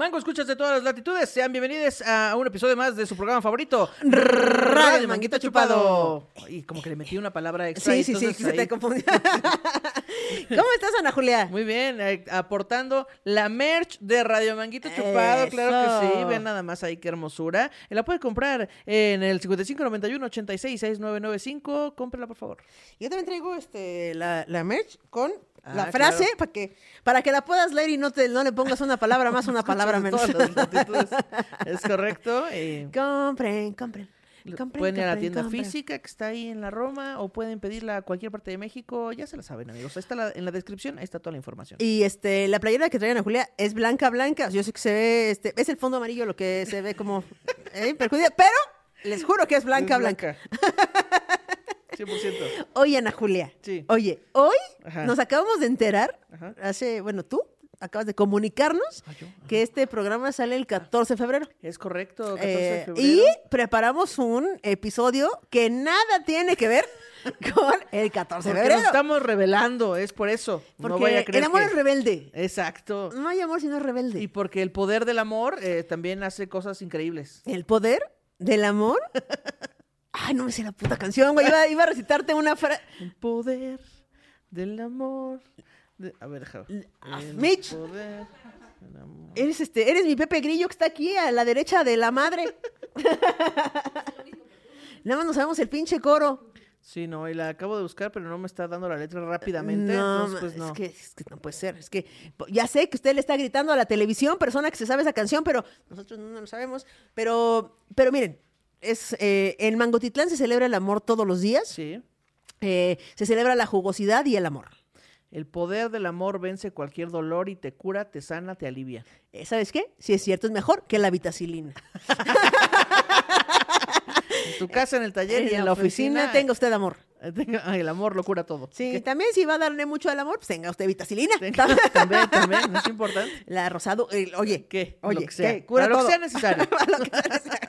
Mango, escuchas de todas las latitudes. Sean bienvenidos a un episodio más de su programa favorito, Radio Manguito Chupado. Y como que le metí una palabra extra. Sí, sí, sí, se te confundió. ¿Cómo estás, Ana Julia? Muy bien, eh, aportando la merch de Radio Manguito Chupado, claro que sí, vean nada más ahí qué hermosura. Y la puede comprar en el 5591 86 6995, cómprela por favor. Yo también traigo este, la, la merch con Ah, la frase claro. para que, para que la puedas leer y no, te, no le pongas una palabra más, una palabra menos. es correcto. eh, compren, compren. compren, pueden ir a la tienda compren. física que está ahí en la Roma o pueden pedirla a cualquier parte de México. Ya se la saben, amigos. Ahí está la- en la descripción, ahí está toda la información. Y este, la playera que trae Ana Julia es blanca, blanca. Yo sé que se ve, este, es el fondo amarillo lo que se ve como eh, pero les juro que es blanca, Es blanca. 100%. Oye, Ana Julia. Sí. Oye, hoy Ajá. nos acabamos de enterar, Ajá. hace, bueno, tú acabas de comunicarnos Ah, que este programa sale el 14 de febrero. Es correcto, 14 de Eh, febrero. y preparamos un episodio que nada tiene que ver con el 14 de febrero. nos estamos revelando, es por eso. Porque no vaya a creer el amor que- es rebelde. Exacto. No hay amor si no es rebelde. Y porque el poder del amor eh, también hace cosas increíbles. El poder del amor. Ay, no me sé la puta canción, güey. Iba, iba a recitarte una frase. El poder del amor. de- A ver, déjame. Ah, El Mitch. poder del amor. Eres este, eres mi Pepe Grillo que está aquí a la derecha de la madre. Nada más no sabemos el pinche coro. Sí, no, y la acabo de buscar, pero no me está dando la letra rápidamente. No, entonces, pues, no. es, que, es que no puede ser. Es que ya sé que usted le está gritando a la televisión, persona que se sabe esa canción, pero nosotros no lo sabemos. Pero, pero miren, es eh, en Mangotitlán se celebra el amor todos los días. Sí. Eh, se celebra la jugosidad y el amor. El poder del amor vence cualquier dolor y te cura, te sana, te alivia. Eh, ¿Sabes qué? Si es cierto, es mejor que la vitacilina. En tu casa, en el taller y en la oficina. tenga usted amor. tenga- ay, el amor lo cura todo. Sí, ¿Qué? también si va a darle mucho al amor, pues tenga usted vitacilina. Tenga- también, también, es importante. La rosado, eh, oye, ¿Qué? Oye, lo que sea. ¿qué? Cura lo todo. que sea necesario. Lo que sea necesario.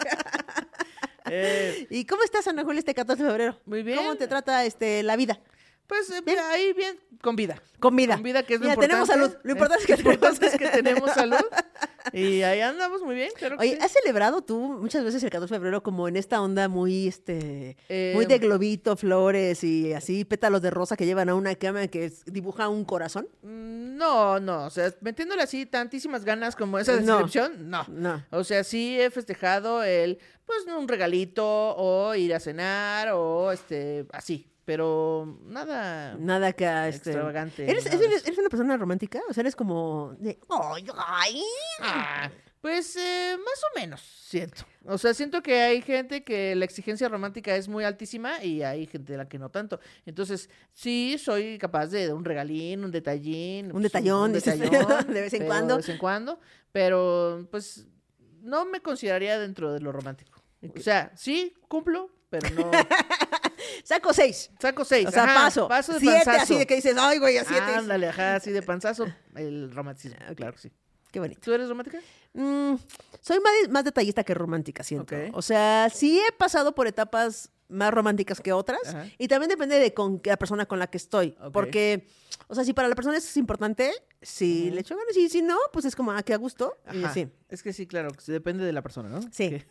Eh, ¿Y cómo estás, Ana Julia, este 14 de febrero? Muy bien. ¿Cómo te trata este, la vida? pues eh, mira, ahí bien, con vida. Con vida. Con vida, que es lo Mira, tenemos importante. salud. Lo importante es que importante tenemos- es que tenemos salud. Y ahí andamos muy bien, claro que Oye, sí. ¿has celebrado tú muchas veces el 14 de febrero como en esta onda muy, este, Eh, muy de globito, flores y así, pétalos de rosa que llevan a una cama que dibuja un corazón? Mm, No, no, o sea, metiéndole así tantísimas ganas como esa No. descripción, no. No. O sea, sí he festejado el, pues, un regalito o ir a cenar o, este, así, pero nada. Nada que este, Extravagante, ¿Eres, nada eres, una persona romántica? O sea, eres como de, ay, ay. Ah, pues eh, más o menos, siento. O sea, siento que hay gente que la exigencia romántica es muy altísima y hay gente de la que no tanto. Entonces, sí, soy capaz de un regalín, un detallín. Un pues, detallón, un detallón, de vez en cuando. De vez en cuando, pero pues no me consideraría dentro de lo romántico. O sea, sí, cumplo, pero no... Saco seis. Saco seis. O sea, ajá, paso. Paso de siete, panzazo. así de que dices, ay, güey, a siete. Ándale, ajá, así de panzazo. El romanticismo, claro que sí. Qué bonito. ¿Tú eres romántica? Mm, soy más, más detallista que romántica, siento. Ok. O sea, sí he pasado por etapas más románticas que otras. Ajá. Y también depende de con la persona con la que estoy. Porque, o sea, si para la persona es importante, si le echo ganas. Y si no, pues es como, ah, que a gusto. Y sí. Es que sí, claro, que sí, depende de la persona, ¿no? Sí. Sí,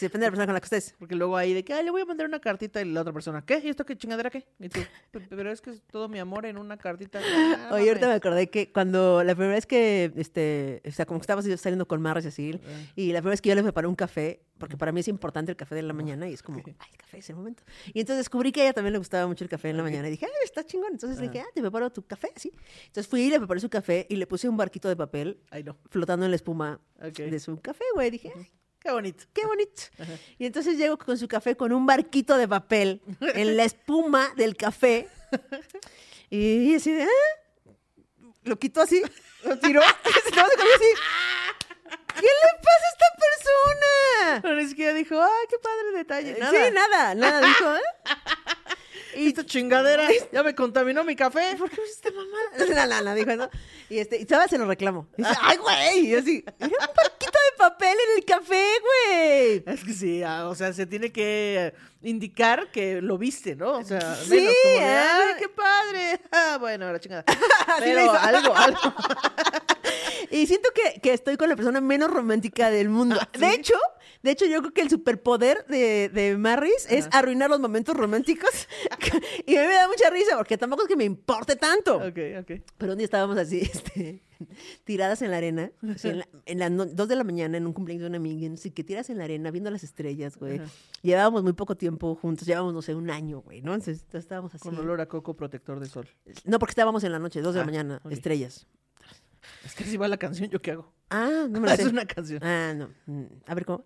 depende de la persona con la que estés. porque luego hay de que, ay, le voy a mandar una cartita y la otra persona, ¿qué? ¿Y esto qué chingadera qué? Y tú, "Pe- pero es que es todo mi amor en una cartita. Ah, Oye, ahorita me acordé que cuando la primera vez que, este, o sea, como que estabas saliendo con Marras y así, Ah. y la primera vez que yo le preparé un café, porque para mí es importante el café de la mañana, y es como, ay, el café es el momento. Y entonces descubrí que a ella también le gustaba mucho el café en la mañana, y dije, ay, está chingón. Entonces le dije, ah, te preparo tu café, así. Entonces fui y le preparé su café, y le puse un barquito de papel Ay, no. flotando en la espuma de su café, güey. Dije, ay, Qué bonito. qué bonito. Y entonces llego con su café con un barquito de papel en la espuma del café. Y así de, "Ah". Lo quitó así, lo tiró. y se así. ¿Qué le pasa a esta persona? Pero ni siquiera dijo, ay, qué padre detalle. Nada. Sí, nada, nada. Dijo, ¿eh? Y esta chingadera ya me contaminó mi café. ¿Por qué me hiciste no, no, dijo, ¿no? Y este, y todavía se lo reclamo. Dice, ay, güey. Y así, era un barquito de papel en el café, güey. Es que sí, ah, o sea, se tiene que indicar que lo viste, ¿no? O sea, Sí, como de, ah. ¡ay, qué padre! Ah, bueno, la chingada. Pero algo, algo. Y siento que, que estoy con la persona menos romántica del mundo. Ah, ¿sí? De hecho, de hecho, yo creo que el superpoder de, de Marris es arruinar los momentos románticos. y a mí me da mucha risa porque tampoco es que me importe tanto. Ok, ok. Pero un día estábamos así, este, tiradas en la arena, en, la- en las no- dos de la mañana en un cumpleaños de una amiga, así que tiras en la arena viendo las estrellas, güey. Ajá. Llevábamos muy poco tiempo juntos, llevábamos, no sé, un año, güey, ¿no? Entonces estábamos así. Con olor a coco protector de sol. No, porque estábamos en la noche, dos de la Ah, mañana, estrellas. Es que si va la canción, ¿yo qué hago? Ah, no me es sé. una canción. Ah, no. Mm, A ver, ¿cómo?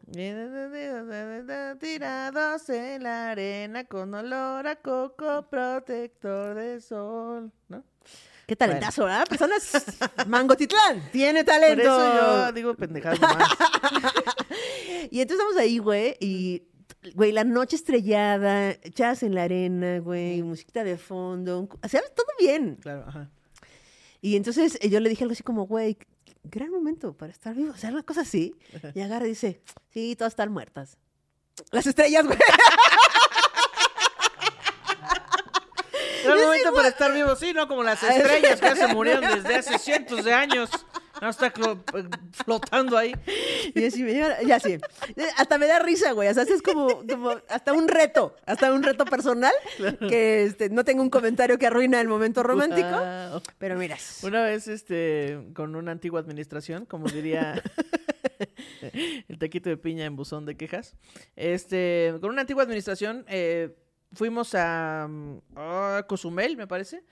Tirados en la arena con olor a coco protector de sol, ¿no? Qué talentazo, ¿verdad? Personas... Mangotitlán, tiene talento. Por eso yo digo pendejadas nomás. Y entonces estamos ahí, güey, y, güey, la noche estrellada, echadas en la arena, güey, musiquita de fondo, un cu- ¿sabes? Todo bien. Claro, ajá. Y entonces eh, yo le dije algo así como, güey, gran momento para estar vivo, o sea, una cosa así. Y agarra y dice, sí, todas están muertas. Las estrellas, güey. El momento para estar vivo, sí, ¿no? Como las estrellas que ya se murieron desde hace cientos de años. No está eh, flotando ahí. Y así me ya sí. Hasta me da risa, güey. O sea, es como, como hasta un reto, hasta un reto personal, que este, no tengo un comentario que arruina el momento romántico. Pero mira, Una vez, este, con una antigua administración, como diría el taquito de piña en buzón de quejas, este, con una antigua administración, eh, fuimos a, mm, a Cozumel, me parece,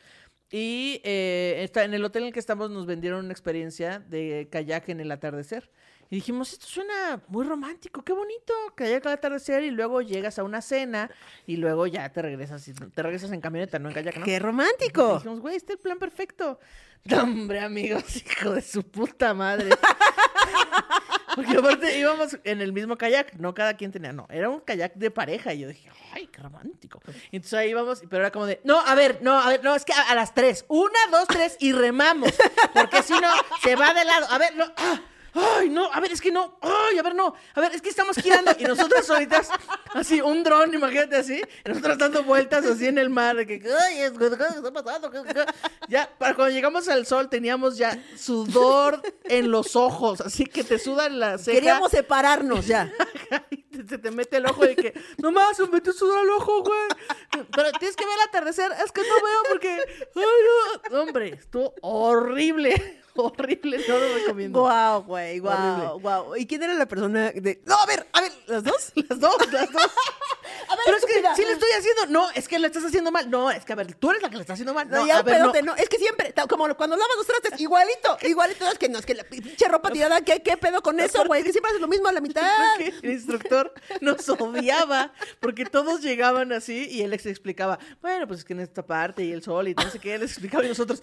y eh, está, en el hotel en el que estamos nos vendieron una experiencia de kayak en el atardecer. Y dijimos, esto suena muy romántico, qué bonito, kayak al atardecer y luego llegas a una cena y luego ya te regresas, y- te regresas en camioneta, no en kayak, ¿no? qué Y romántico. dijimos, güey, este es el plan perfecto. No, hombre, amigos, hijo de su puta madre. Porque aparte íbamos en el mismo kayak, no cada quien tenía, no, era un kayak de pareja. Y yo dije, ay, qué romántico. Y entonces ahí íbamos, pero era como de, no, a ver, no, a ver, no, es que a, a las tres, una, dos, tres y remamos. Porque si no, se va de lado. A ver, no, ah, ay, no, a ver, es que no, ay, a ver, no, a ver, es que estamos girando. Y nosotros solitas, así, un dron, imagínate así, y nosotros dando vueltas así en el mar, de que, ay, es- ¿qué está pasando? ¿Qué- qué?". Ya, para cuando llegamos al sol teníamos ya sudor en los ojos, así que te sudan la ceja. Queríamos separarnos ya. se te mete el ojo de que, no más, se me metió sudor al ojo, güey. Pero tienes que ver el atardecer. Es que no veo porque, ay, no. Hombre, estuvo horrible, horrible, no lo recomiendo. Guau, güey, guau, guau. ¿Y quién era la persona de.? No, a ver, a ver, ¿las dos? Las dos, las dos. A ver, Pero es que estúpida. sí le estoy haciendo. No, es que le estás haciendo mal. No, es que a ver, tú eres la que le estás haciendo mal. No, No, ya a ver, no. pedote, no. Es que siempre, como cuando lavas los trastes, igualito, igualito. No, es que no, es que la pinche ropa tirada, ¿qué, qué pedo con eso, güey? Que siempre haces lo mismo a la mitad. El instructor nos odiaba porque todos llegaban así y él les explicaba, bueno, pues es que en esta parte y el sol y no sé qué, les explicaba y nosotros,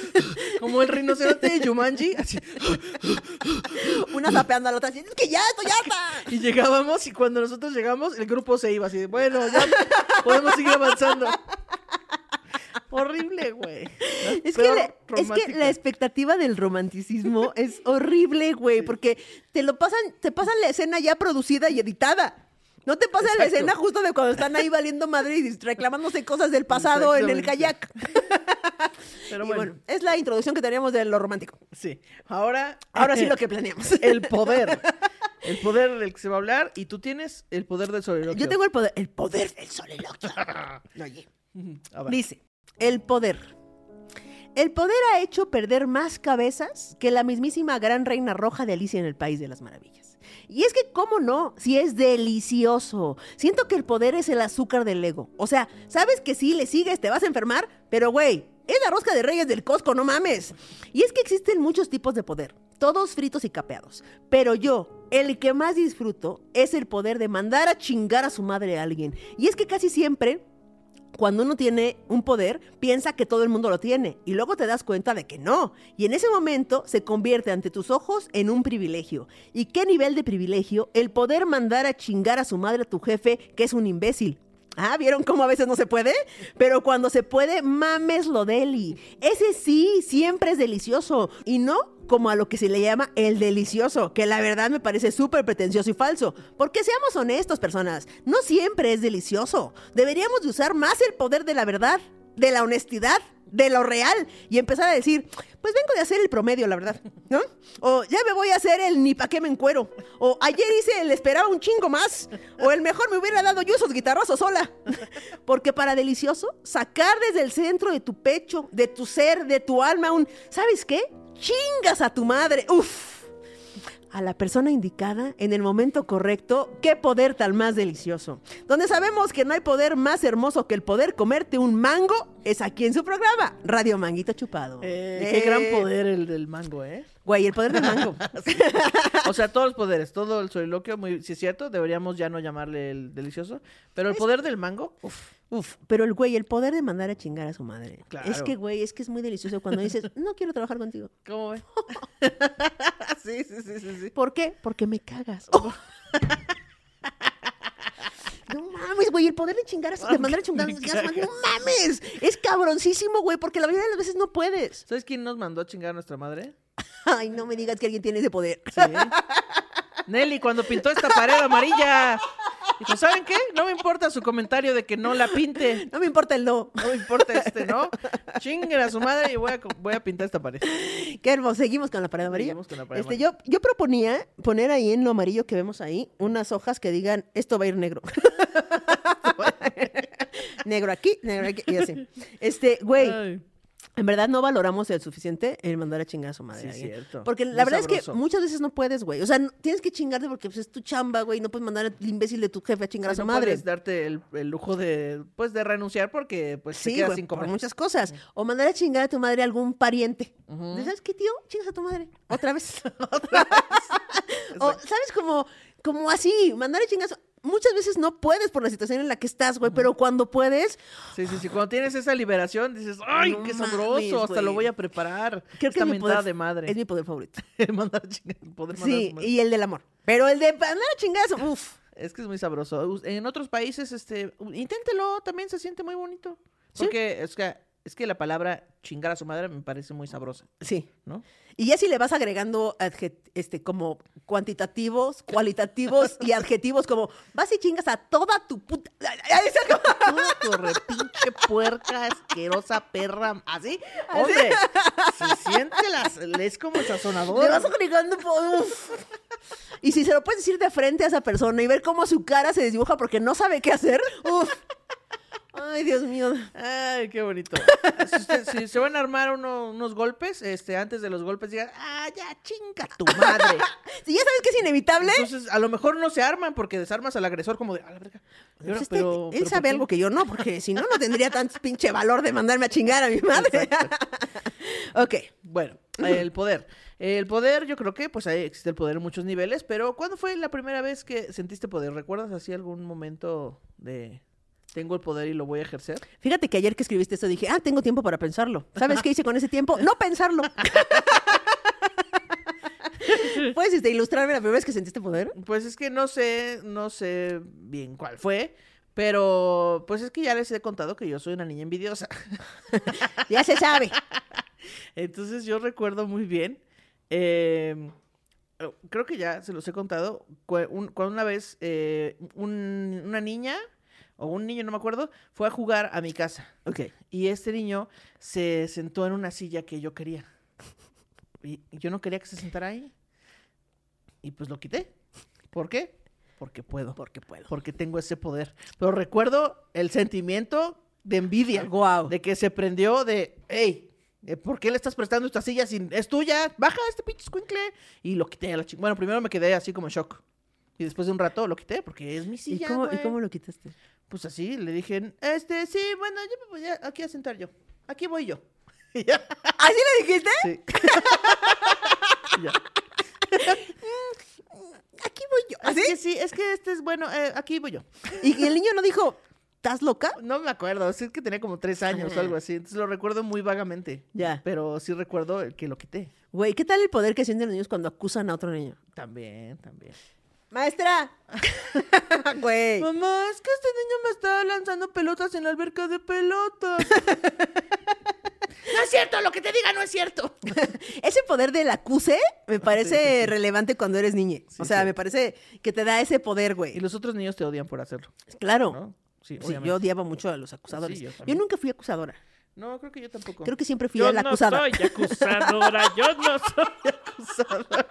como el rinoceronte de Yumanji, así, Una zapeando a la otra, así, es que ya, esto ya está. y llegábamos y cuando nosotros llegamos, el grupo se iba así, de, bueno, ya podemos seguir avanzando. Horrible, güey. Es que, es la expectativa del romanticismo es horrible, güey, porque te lo pasan, te pasan la escena ya producida y editada. No te pasan la escena justo de cuando están ahí valiendo madre y reclamándose cosas del pasado en el kayak. Pero Y bueno, bueno, es la introducción que teníamos de lo romántico. sí. Ahora, Ahora sí eh, lo que planeamos. el poder. El poder del que se va a hablar y tú tienes el poder del soliloquio. Yo tengo el poder, el poder del soliloquio. Oye. Dice, el poder. El poder ha hecho perder más cabezas que la mismísima gran reina roja de Alicia en el País de las Maravillas. Y es que, ¿cómo no? Si es delicioso. Siento que el poder es el azúcar del ego. O sea, sabes que si le sigues te vas a enfermar, pero güey, es la rosca de reyes del Costco, no mames. Y es que existen muchos tipos de poder, todos fritos y capeados. Pero yo, el que más disfruto es el poder de mandar a chingar a su madre a alguien. Y es que casi siempre cuando uno tiene un poder, piensa que todo el mundo lo tiene y luego te das cuenta de que no. Y en ese momento se convierte ante tus ojos en un privilegio. ¿Y qué nivel de privilegio? El poder mandar a chingar a su madre a tu jefe, que es un imbécil. Ah, ¿vieron cómo a veces no se puede? Pero cuando se puede, mames lo deli. Ese sí, siempre es delicioso. Y no como a lo que se le llama el delicioso, que la verdad me parece súper pretencioso y falso. Porque seamos honestos, personas, no siempre es delicioso. Deberíamos de usar más el poder de la verdad. De la honestidad, de lo real, y empezar a decir, pues vengo de hacer el promedio, la verdad, ¿no? O ya me voy a hacer el ni pa' qué me encuero. O ayer hice el esperaba un chingo más. O el mejor me hubiera dado yo esos guitarrazos sola. Porque para delicioso, sacar desde el centro de tu pecho, de tu ser, de tu alma, un, ¿sabes qué? Chingas a tu madre. Uf a la persona indicada en el momento correcto, qué poder tan más delicioso. Donde sabemos que no hay poder más hermoso que el poder comerte un mango, es aquí en su programa, Radio Manguito Chupado. Eh, Qué gran poder el del mango, ¿eh? Güey, el poder del mango. O sea, todos los poderes, todo el soliloquio, muy, si es cierto, deberíamos ya no llamarle el delicioso, pero el poder del mango, uf, Uf, pero el güey, el poder de mandar a chingar a su madre. Claro. Es que, güey, es que es muy delicioso cuando dices, no quiero trabajar contigo. ¿cómo ve? sí, sí, sí, sí, sí. ¿Por qué? Porque me cagas. No mames, güey, el poder de chingar a su, de mandar a chingar no mames. Es cabroncísimo, güey, porque la mayoría de las veces no puedes. ¿Sabes quién nos mandó a chingar a nuestra madre? Ay, no me digas que alguien tiene ese poder. Sí. Nelly, cuando pintó esta pared amarilla. Dijo, ¿saben qué? No me importa su comentario de que no la pinte. No me importa el no. No me importa este, ¿no? Chinguen a su madre y voy a, voy a pintar esta pared. Qué hermoso. Seguimos con la pared amarilla. Seguimos con la pared Este, yo, yo proponía poner ahí en lo amarillo que vemos ahí unas hojas que digan esto va a ir negro. negro aquí, negro aquí, y así. Este, güey, Ay, en verdad no valoramos el suficiente el mandar a chingar a su madre. Sí, a alguien. cierto. Porque Muy la verdad es que muchas veces no puedes, güey. O sea, tienes que chingarte porque pues, es tu chamba, güey. No puedes mandar al imbécil de tu jefe a chingar a su no madre. puedes darte el, el lujo de, pues, de renunciar porque, pues, te Sí, quedas sin por comer. muchas cosas. O mandar a chingar a tu madre a algún pariente. Ujú. ¿De, ¿Sabes qué, tío? Chingas a tu madre. Otra vez. o, ¿sabes? Como, como así, mandar a chingas. Muchas veces no puedes por la situación en la que estás, güey, pero cuando puedes, Sí, sí, sí. Cuando tienes esa liberación, dices, ¡ay, No qué mames, sabroso! Hasta lo voy a preparar. creo que Esta es mi poder, de madre. es mi poder favorito. Mandar a chingar- poder Sí, y el del amor. Pero el de mandar a chingas, uff. Es que es muy sabroso. En otros países, este, inténtelo, también se siente muy bonito. ¿Sí? Porque es que, es que la palabra chingar a su madre me parece muy sabrosa, Sí. ¿no? Y ya si le vas agregando este, como cuantitativos, cualitativos y adjetivos como vas y chingas a toda tu puta. Toda tu repinche puerca, asquerosa perra, ¿así? Hombre, si siente las, es como el sazonador. Le vas agregando. uf. Y si se lo puedes decir de frente a esa persona y ver cómo su cara se desdibuja porque no sabe qué hacer. Uf. Ay, Dios mío. Ay, qué bonito. Si, usted- si se van a armar uno- unos golpes, este, antes de los golpes digan, ah, ya chinga tu madre. Si ya sabes que es inevitable. Entonces, a lo mejor no se arman porque desarmas al agresor como de, a la verga. Pues este- pero- él pero sabe algo que yo no, porque si no, no tendría tanto pinche valor de mandarme a chingar a mi madre. ok. Bueno, el poder. El poder, yo creo que pues ahí existe el poder en muchos niveles, pero ¿cuándo fue la primera vez que sentiste poder? ¿Recuerdas así algún momento de tengo el poder y lo voy a ejercer? Fíjate que ayer que escribiste esto dije, ah, tengo tiempo para pensarlo. ¿Sabes qué hice con ese tiempo? No pensarlo. ¿Puedes este, ilustrarme la primera vez que sentiste poder? Pues es que no sé, no sé bien cuál fue, pero pues es que ya les he contado que yo soy una niña envidiosa. Ya se sabe. Entonces yo recuerdo muy bien, eh, creo que ya se los he contado, cuando una vez eh, un- una niña o un niño, no me acuerdo, fue a jugar a mi casa. Ok. Y este niño se sentó en una silla que yo quería. Y y yo no quería que se sentara ahí. Y pues lo quité. ¿Por qué? Porque puedo. Porque puedo. Porque tengo ese poder. Pero recuerdo el sentimiento de envidia. Guau. De que se prendió de, hey, eh, ¿por qué le estás prestando esta silla si es tuya? Baja este pinche escuincle. Y lo quité a la ching- Bueno, primero me quedé así como en shock. Y después de un rato lo quité porque es mi ¿Y silla. cómo, ¿Y cómo lo quitaste? Pues así, le dije, este, sí, bueno, yo me voy a- aquí a sentar yo. Aquí voy yo. ¿Así le dijiste? sí. Ya. Aquí voy yo. Es ¿Así? que sí, es que este es bueno, eh, aquí voy yo. Y el niño no dijo, ¿estás loca? No me acuerdo, es que tenía como tres años o algo así, entonces lo recuerdo muy vagamente. Ya. Pero sí recuerdo el que lo quité. Güey, ¿qué tal el poder que sienten los niños cuando acusan a otro niño? También, también. Maestra. Güey. Mamá, es que este niño me está lanzando pelotas en la alberca de pelotas. no es cierto, lo que te diga no es cierto. Ese poder del acuse me parece Sí, sí, sí. relevante cuando eres niña. Sí, o sea, sí. me parece que te da ese poder, Y güey. los otros niños te odian por hacerlo, Claro. ¿no? Sí, yo odiaba mucho a los acusadores. Sí, yo yo, nunca fui acusadora. No, creo que yo tampoco. Creo que siempre fui yo la no acusada. soy acusadora, yo no soy acusadora.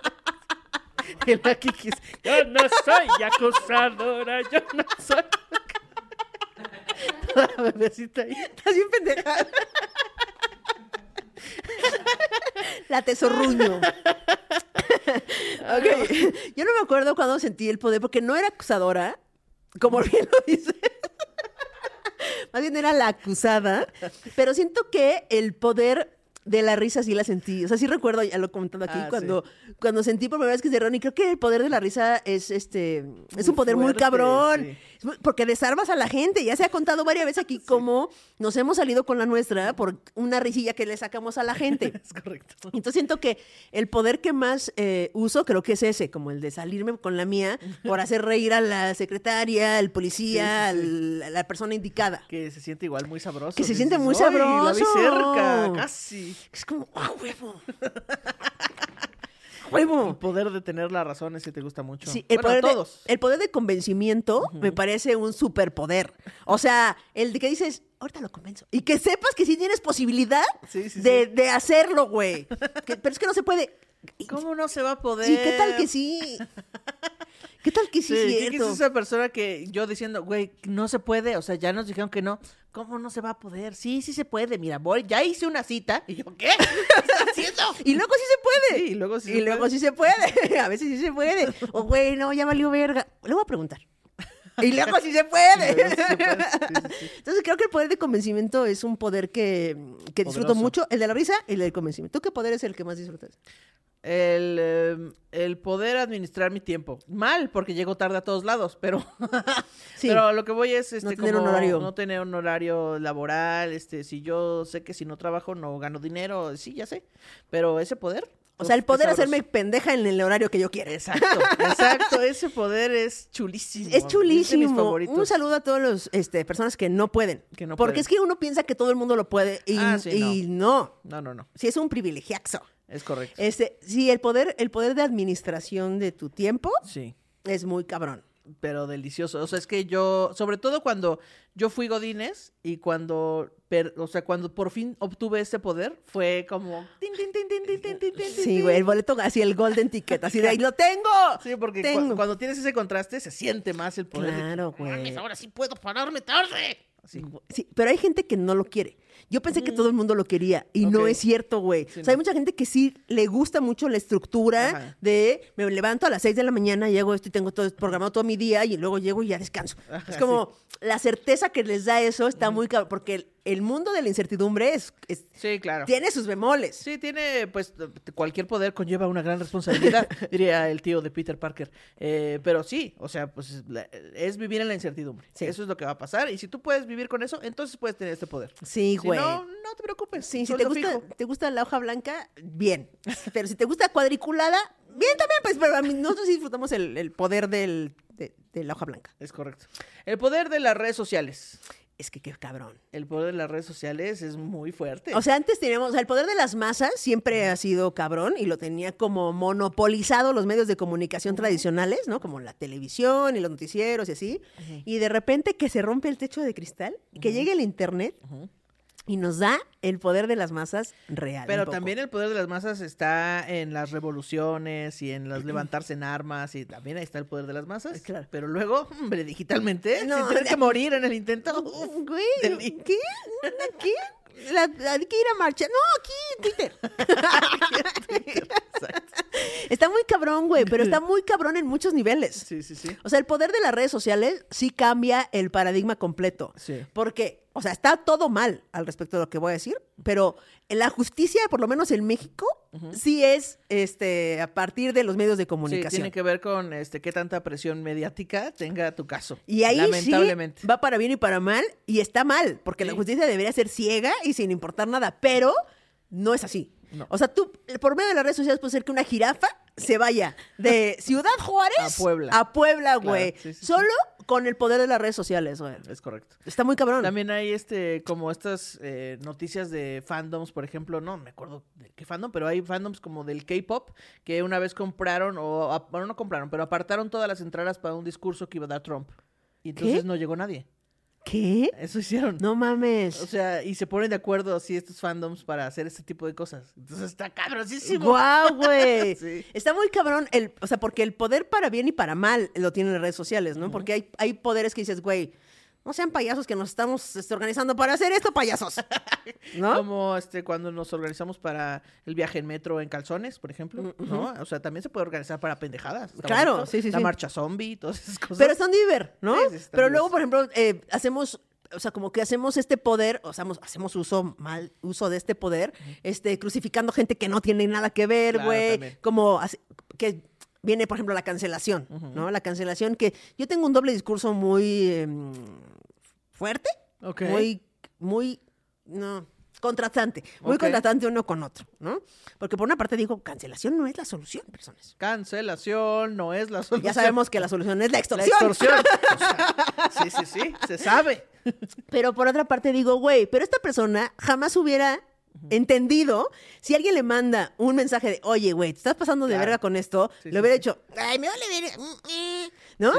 El aquí quis- Yo no soy acusadora, yo no soy. Toda bebecita ahí. Estás bien pendeja. La tesorruño. ok. Yo no me acuerdo cuando sentí el poder, porque no era acusadora, como bien lo dice. Más bien era la acusada. Pero siento que el poder de la risa sí la sentí. O sea, sí recuerdo, ya lo he comentado aquí, Ah, cuando, cuando sentí por primera vez que es de. Y creo que el poder de la risa es este. Es un poder muy cabrón. sí. Porque desarmas a la gente. Ya se ha contado varias veces aquí cómo nos hemos salido con la nuestra por una risilla que le sacamos a la gente. Es correcto. Entonces siento que el poder que más eh, uso creo que es ese, como el de salirme con la mía por hacer reír a la secretaria, al policía, Sí, sí, al- a la persona indicada. Que se siente igual muy sabroso. Que se siente muy "Ay, La vi sabroso". cerca, casi. Es como, ¡ah, huevo! ¡Ah, El poder de tener la razón, ese te gusta mucho. Sí, el, Bueno, poder a de, todos. el poder de convencimiento me parece un superpoder. O sea, el de que dices, ahorita lo convenzo. Y que sepas que sí tienes posibilidad Sí, sí, de, sí. de hacerlo, güey. Que- pero es que no se puede. ¿Cómo no se va a poder? ¿Y qué tal que sí? ¿Qué tal que sí, Sí, es ¿qué- es esa persona que yo diciendo, güey, no se puede? O sea, ya nos dijeron que no. ¿Cómo no se va a poder? Sí, sí se puede. Mira, voy, ya hice una cita. Y yo, ¿qué? ¿Qué estás haciendo? Y luego sí se puede. Sí, y luluego sí y se luego puede. sí se puede. A veces sí se puede. O, güey, no, ya valió verga. Le voy a preguntar. Y luego sí se puede. Sí. Sí, sí. Entonces creo que el poder de convencimiento es un poder que, que disfruto Poderoso. mucho. El de la risa y el del convencimiento. ¿Tú qué poder es el que más disfrutas? El, eh, el poder administrar mi tiempo. Mal, porque llego tarde a todos lados, pero, Sí. pero lo que voy es este, No tener un como horario. no tener un horario laboral. Este, si yo sé que si no trabajo no gano dinero, sí, ya sé. Pero ese poder. O sea, el poder hacerme pendeja en el horario que yo quiera. Exacto, exacto. Ese poder es chulísimo. Es chulísimo. Un saludo a todas las este, personas que no pueden. Que no Porque pueden. es que uno piensa que todo el mundo lo puede y, Ah, sí, y no. No, no, no. Si es un privilegiazo. Es correcto. Este, sí, el poder, el poder de administración de tu tiempo Sí. es muy cabrón pero delicioso. O sea, es que yo, sobre todo cuando yo fui Godínez y cuando, o sea, cuando por fin obtuve ese poder, fue como... Sí, güey, el boleto, así el golden ticket, así de ahí lo tengo. Sí, porque cuando tienes ese contraste se siente más el poder. Claro, güey. Ahora sí puedo pararme tarde. Así. Sí, pero hay gente que no lo quiere. Yo pensé que todo el mundo lo quería y no es cierto, güey. Sí, o sea, hay no. mucha gente que sí le gusta mucho la estructura Ajá. de me levanto a las 6 de la mañana, llego esto y tengo todo programado todo mi día y luego llego y ya descanso. Ajá, es como la certeza que les da eso está muy cabrón, porque el, mundo de la incertidumbre es, es- Sí, claro. tiene sus bemoles. Sí, tiene, pues, cualquier poder conlleva una gran responsabilidad, diría el tío de Peter Parker. Eh, pero sí, o sea, pues la- es vivir en la incertidumbre. Sí. Eso es lo que va a pasar. Y si tú puedes vivir con eso, entonces puedes tener este poder. Sí, Si güey. no, no te preocupes. Sí, si te gusta, fijo. te gusta la hoja blanca, bien. Pero si te gusta cuadriculada, bien también, pues, pero a mí, nosotros sí disfrutamos el, el poder del, de, de la hoja blanca. Es correcto. El poder de las redes sociales. Es que qué cabrón. El poder de las redes sociales es muy fuerte. O sea, antes teníamos, o sea, el poder de las masas siempre ha sido cabrón y lo tenía como monopolizado los medios de comunicación tradicionales, ¿no? Como la televisión y los noticieros y así. Y de repente que se rompe el techo de cristal, que llegue el internet. Y nos da el poder de las masas real. Pero también el poder de las masas está en las revoluciones y en las levantarse en armas y también ahí está el poder de las masas. Claro. Pero luego, hombre, digitalmente, No, sin tener que morir en el intento. uf, Güey, ¿qué? ¿Qué? La, hay que ir a marcha. No, aquí en Twitter. Exacto. Está muy cabrón, güey, pero está muy cabrón en muchos niveles. Sí, sí, sí. O sea, el poder de las redes sociales sí cambia el paradigma completo. Sí. Porque, o sea, está todo mal al respecto de lo que voy a decir, pero la justicia, por lo menos en México, sí es este a partir de los medios de Sí, comunicación. tiene que ver con este qué tanta presión mediática tenga tu caso. Y ahí lamentablemente. sí va para bien y para mal, y está mal, porque la Sí. justicia debería ser ciega y sin importar nada, pero no es así. No. O sea, tú, por medio de las redes sociales puede ser que una jirafa se vaya de Ciudad Juárez A Puebla. a Puebla, güey. sí, sí, sí. Solo con el poder de las redes sociales, güey. Es correcto. Está muy cabrón. También hay este, como estas eh, noticias de fandoms, por ejemplo, no me acuerdo de qué fandom, pero hay fandoms como del K-pop que una vez compraron, o bueno, no compraron, pero apartaron todas las entradas para un discurso que iba a dar Trump. Y entonces ¿Qué? no llegó nadie. ¿Qué? Eso hicieron. No mames. O sea, y se ponen de acuerdo así estos fandoms para hacer este tipo de cosas. Entonces está cabrosísimo. Guau, güey. Sí. Está muy cabrón, el, o sea, porque el poder para bien y para mal lo tienen las redes sociales, ¿no? Porque hay, hay poderes que dices, güey, no sean payasos que nos estamos este, organizando para hacer esto, payasos. ¿No? Como este cuando nos organizamos para el viaje en metro en calzones, por ejemplo, ¿no? O sea, también se puede organizar para pendejadas. Claro, bonito. sí, sí, La sí. marcha zombie, todas esas cosas. Pero están diver, ¿no? Sí, sí, están Pero luego, por ejemplo, eh, hacemos, o sea, como que hacemos este poder, o sea, hacemos, uso, mal uso de este poder, este, crucificando gente que no tiene nada que ver, güey. como así- que viene, por ejemplo, la cancelación, ¿no? La cancelación que yo tengo un doble discurso muy em, fuerte, Ok. muy, muy, no, contrastante, muy Ok. contrastante uno con otro, ¿no? Porque por una parte digo, cancelación no es la solución, personas. Cancelación no es la solución. Ya sabemos que la solución es la La extorsión. extorsión. O sea, sí, sí, sí, se sabe. Pero por otra parte digo, güey, pero esta persona jamás hubiera entendido si alguien le manda un mensaje de, oye, güey, te estás pasando de Claro. verga con esto, Sí, le hubiera sí. dicho, ay, me vale ver, mm", ¿no?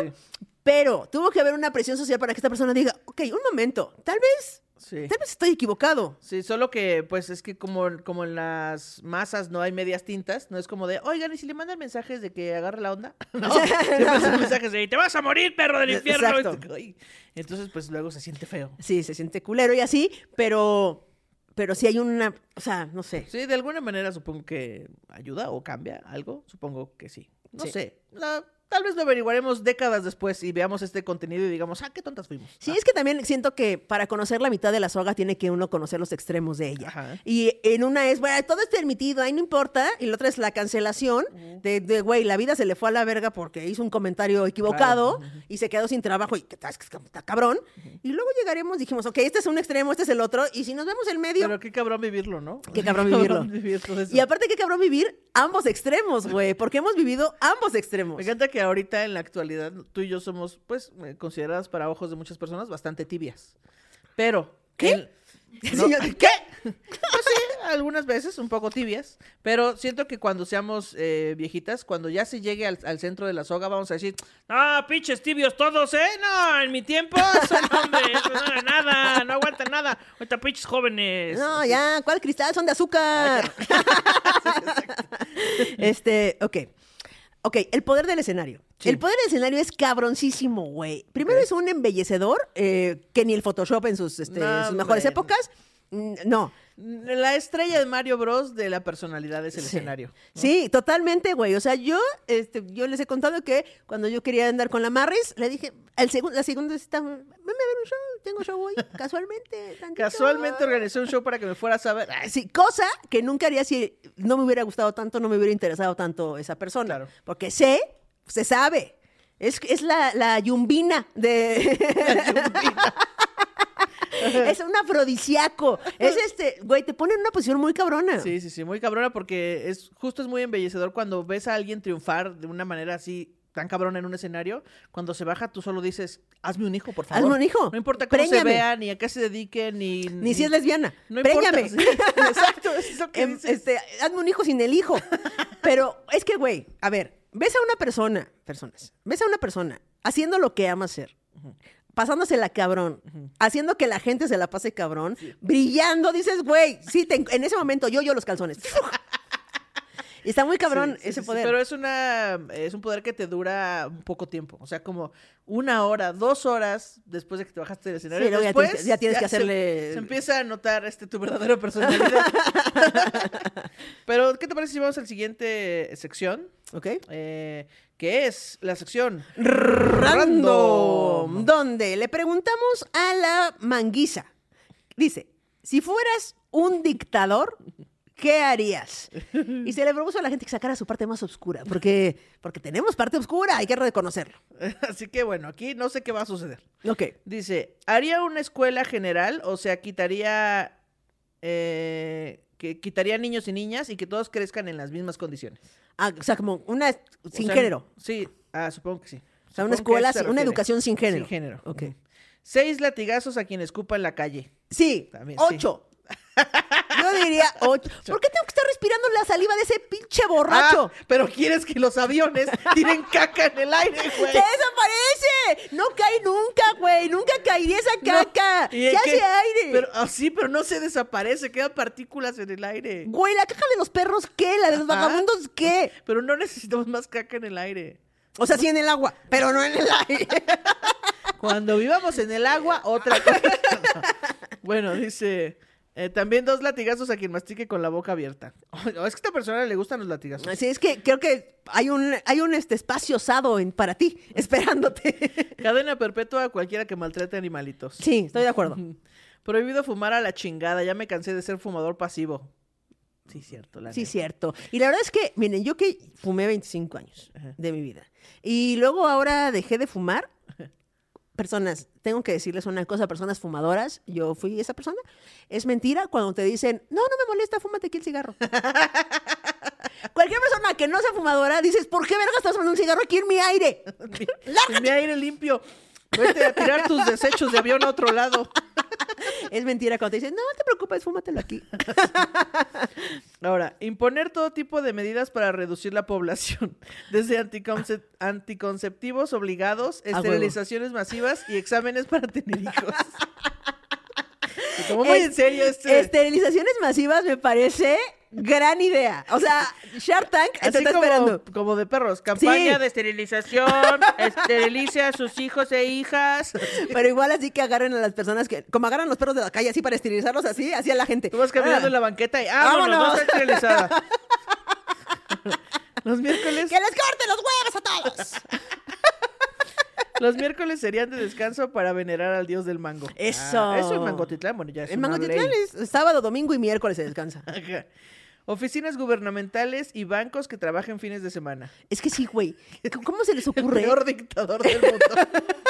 Pero tuvo que haber una presión social para que esta persona diga, ok, un momento, tal vez, tal vez estoy equivocado. Sí, solo que, pues, es que como, como en las masas no hay medias tintas, no es como de, oigan, ¿y si le mandan mensajes de que agarre la onda? No, siempre son mensajes de, te vas a morir, perro del infierno. Exacto. Entonces, pues, luego se siente feo. Sí, se siente culero y así, pero, pero sí hay una, o sea, no sé. Sí, de alguna manera supongo que ayuda o cambia algo, supongo que sí. No Sí. sé, la- tal vez lo averiguaremos décadas después y veamos este contenido y digamos, ah, qué tontas fuimos. Sí, Ah, es que también siento que para conocer la mitad de la soga tiene que uno conocer los extremos de ella. Ajá. Y en una es, bueno, todo es permitido, ahí no importa. Y la otra es la cancelación de, de, güey, la vida se le fue a la verga porque hizo un comentario equivocado Claro, y se quedó sin trabajo y que está, es que está cabrón. Y luego llegaremos, dijimos, ok, este es un extremo, este es el otro. Y si nos vemos en medio, Pero qué cabrón vivirlo, ¿no? Qué cabrón vivirlo. y aparte qué cabrón vivir ambos extremos, güey, porque hemos vivido ambos extremos. Me encanta que ahorita en la actualidad tú y yo somos, pues, eh, consideradas para ojos de muchas personas bastante tibias. Pero... ¿Qué? No, ¿Qué? Pues sí, algunas veces un poco tibias, pero siento que cuando seamos eh, viejitas, cuando ya se llegue al, al centro de la soga, vamos a decir, ah, pinches tibios todos, ¿eh? No, en mi tiempo, eso no, hombre, eso no nada, no aguantan nada. Ahorita pinches jóvenes. No, ya, ¿cuál cristal? Son de azúcar. este, ok. Ok, el poder del escenario. Sí. El poder del escenario es cabroncísimo, güey. Primero es un embellecedor que ni el Photoshop en sus, este, No, sus mejores épocas. No. La estrella de Mario Bros. de la personalidad es el Sí. escenario. ¿no? Sí, totalmente, güey. O sea, yo, este, yo les he contado que cuando yo quería andar con la Marris, le dije, el la segunda cita, venme a ver un show, tengo show hoy, casualmente. tantito". Casualmente organizé un show para que me fueras a ver. Ay, Sí, cosa que nunca haría si no me hubiera gustado tanto, no me hubiera interesado tanto esa persona. Claro. Porque sé, se sabe. Es, es la, la yumbina de. es un afrodisíaco. Es este, güey, te pone en una posición muy cabrona. Sí, sí, sí, muy cabrona porque es justo es muy embellecedor cuando ves a alguien triunfar de una manera así tan cabrona en un escenario, cuando se baja tú solo dices, hazme un hijo, por favor. Hazme un hijo. No importa cómo se Préñame. vea, ni a qué se dedique, ni... Ni si es lesbiana. No importa. Sí. Exacto, es eso que Em, dices. este, hazme un hijo sin el hijo. Pero es que, güey, a ver, ves a una persona, personas, ves a una persona haciendo lo que ama hacer, pasándosela cabrón, haciendo que la gente se la pase cabrón, brillando, dices, güey, sí, te- en ese momento yo, yo los calzones. y está muy cabrón Sí, sí, ese poder. Pero es una es un poder que te dura un poco tiempo. O sea, como una hora, dos horas después de que te bajaste del escenario. Ya después, tienes ya tienes que hacerle- Se, empieza a notar este, tu verdadera personalidad. pero, ¿qué te parece si vamos a la siguiente sección? ¿Ok? Eh, que es la sección Random, donde le preguntamos a la manguisa. Dice, si fueras un dictador, ¿qué harías? Y se le propuso a la gente que sacara su parte más oscura, porque, porque tenemos parte oscura, hay que reconocerlo. Así que bueno, aquí no sé qué va a suceder. Ok. Dice, ¿haría una escuela general? O sea, quitaría... eh, que quitaría niños y niñas y que todos crezcan en las mismas condiciones. Ah, o sea, como una O sin sea, género. Sí, ah, supongo que sí. O sea, una escuela, una refiere. educación sin género. Sin género. Ok. Seis latigazos a quien escupa en la calle. Sí, También, sí. ocho. Yo diría ocho. ¿Por qué tengo que estar respirando la saliva de ese pinche borracho? Ah, pero quieres que los aviones tiren caca en el aire, güey. ¡Se desaparece! No cae nunca, güey. Nunca caería esa caca. ¿Y Se en hace aire. Pero, ah, sí, pero no se desaparece, quedan partículas en el aire. Güey, la caca de los perros, ¿qué? La de los Ajá. vagabundos, ¿qué? Pero no necesitamos más caca en el aire. O sea, sí en el agua, pero no en el aire. Cuando vivamos en el agua, otra cosa. bueno, dice. Eh, también dos latigazos a quien mastique con la boca abierta. Oh, es que a esta persona le gustan los latigazos. Así es que creo que hay un, hay un este, espacio osado en, para ti, esperándote. Cadena perpetua a cualquiera que maltrate animalitos. Sí, estoy de acuerdo. Prohibido fumar a la chingada. Ya me cansé de ser fumador pasivo. Sí, cierto. La Sí, neta. cierto. Y la verdad es que, miren, yo que fumé 25 años Ajá. de mi vida. Y luego ahora dejé de fumar. Personas, tengo que decirles una cosa, personas fumadoras, yo fui esa persona. Es mentira cuando te dicen, no, no me molesta, fúmate aquí el cigarro. Cualquier persona que no sea fumadora dices, ¿por qué verga estás fumando un cigarro aquí en mi aire? En mi aire limpio. Vete a tirar tus desechos de avión a otro lado. Es mentira cuando te dicen, no te preocupes, fúmatelo aquí. Ahora, imponer todo tipo de medidas para reducir la población, desde anticonce- anticonceptivos obligados, esterilizaciones masivas y exámenes para tener hijos. Se tomó muy Es- en serio este. Esterilizaciones masivas me parece gran idea. O sea, Shark Tank te Así está como, esperando. como de perros. Campaña Sí. de esterilización, esterilice a sus hijos e hijas. Pero igual así que agarren a las personas que, como agarran los perros de la calle así para esterilizarlos así, así a la gente. Tú vas caminando Ah, en la banqueta y ¡vámonos! ¡Vámonos! No está esterilizada. Los miércoles, ¡Que les corten los huevos a todos! los miércoles serían de descanso para venerar al dios del mango. Eso. Ah, eso en Mangotitlán, bueno, ya es En una Mangotitlán es sábado, domingo y miércoles se descansa. Oficinas gubernamentales y bancos que trabajen fines de semana. Es que sí, güey. ¿Cómo se les El ocurre? peor dictador del mundo.